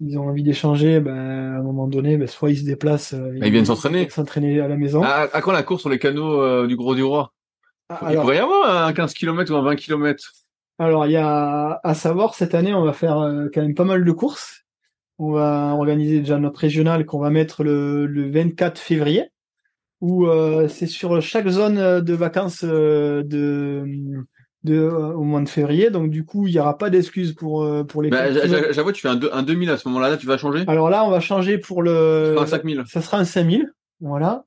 ils ont envie d'échanger, ben, à un moment donné, ben, soit ils se déplacent, euh, ils, viennent s'entraîner, s'entraîner à la maison. À, à, quand la course sur les canaux du Gros du Roi? Ah, Il pourrait y avoir un 15 km ou un 20 km. Alors, il y a à savoir cette année, on va faire quand même pas mal de courses. On va organiser déjà notre régional qu'on va mettre le, le 24 février, où c'est sur chaque zone de vacances de de, euh, au mois de février. Donc du coup, il n'y aura pas d'excuses pour euh, pour les. Bah, J'avoue, tu fais un, un 2000 à ce moment-là. Là, tu vas changer? Alors là, on va changer pour le. un 5000. Ça sera un 5000. Voilà.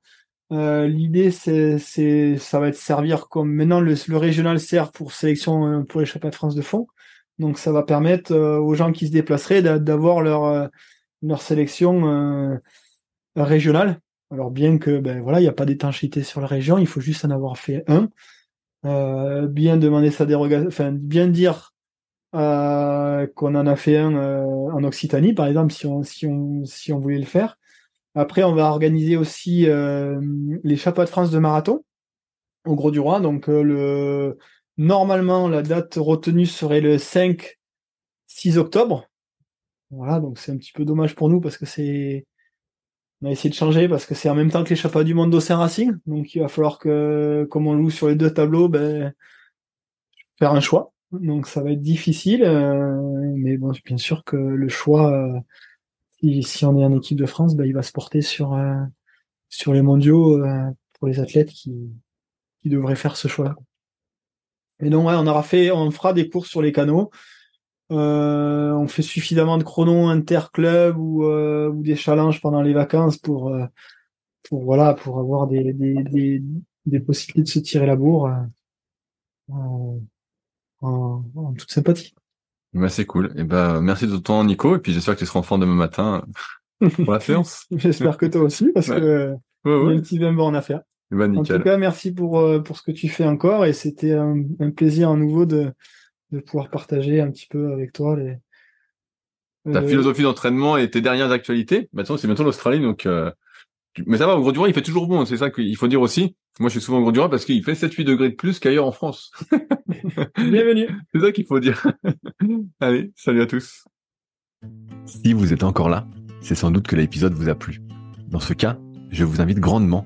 Euh, L'idée, c'est, c'est, ça va être servir comme maintenant le, le régional sert pour sélection euh, pour les championnats de France de fond. Donc ça va permettre aux gens qui se déplaceraient d'avoir leur leur sélection régionale. Alors bien que ben voilà, il n'y a pas d'étanchéité sur la région, il faut juste en avoir fait un. Euh, bien demander sa dérogation, enfin bien dire euh, qu'on en a fait un euh, en Occitanie, par exemple, si on, si on, si on voulait le faire. Après, on va organiser aussi les chapeaux de France de marathon au Gros du Roi. Donc, le normalement, la date retenue serait le 5-6 octobre. Voilà, donc c'est un petit peu dommage pour nous parce que c'est on a essayé de changer parce que c'est en même temps que les du monde d'Océan Racing. Donc il va falloir que, comme on loue sur les deux tableaux, ben, faire un choix. Donc ça va être difficile. Euh, mais bon, bien sûr que le choix, euh, si, on est en équipe de France, ben, il va se porter sur, euh, sur les mondiaux pour les athlètes qui, qui devraient faire ce choix. Et donc ouais, on aura fait, on fera des courses sur les canaux. Euh, on fait suffisamment de chronos interclub ou, euh, ou des challenges pendant les vacances pour, euh, pour voilà pour avoir des, des, des, des, possibilités de se tirer la bourre en, en, toute sympathie. Bah, c'est cool. Et ben merci de ton temps Nico et puis j'espère que tu seras en forme demain matin (laughs) pour la séance. (laughs) j'espère que toi aussi parce que il y a un petit bon à faire. Bah, en tout cas, merci pour pour ce que tu fais encore et c'était un, un plaisir à nouveau de de pouvoir partager un petit peu avec toi les, ta Euh, philosophie d'entraînement et tes dernières actualités. Maintenant, c'est bientôt l'Australie, donc. euh, Mais ça va, au Gros du Roi, il fait toujours bon. C'est ça qu'il faut dire aussi. Moi, je suis souvent au Gros du Roi parce qu'il fait 7-8 degrés de plus qu'ailleurs en France. (laughs) (laughs) Bienvenue. C'est ça qu'il faut dire. (laughs) Allez, salut à tous. Si vous êtes encore là, c'est sans doute que l'épisode vous a plu. Dans ce cas, je vous invite grandement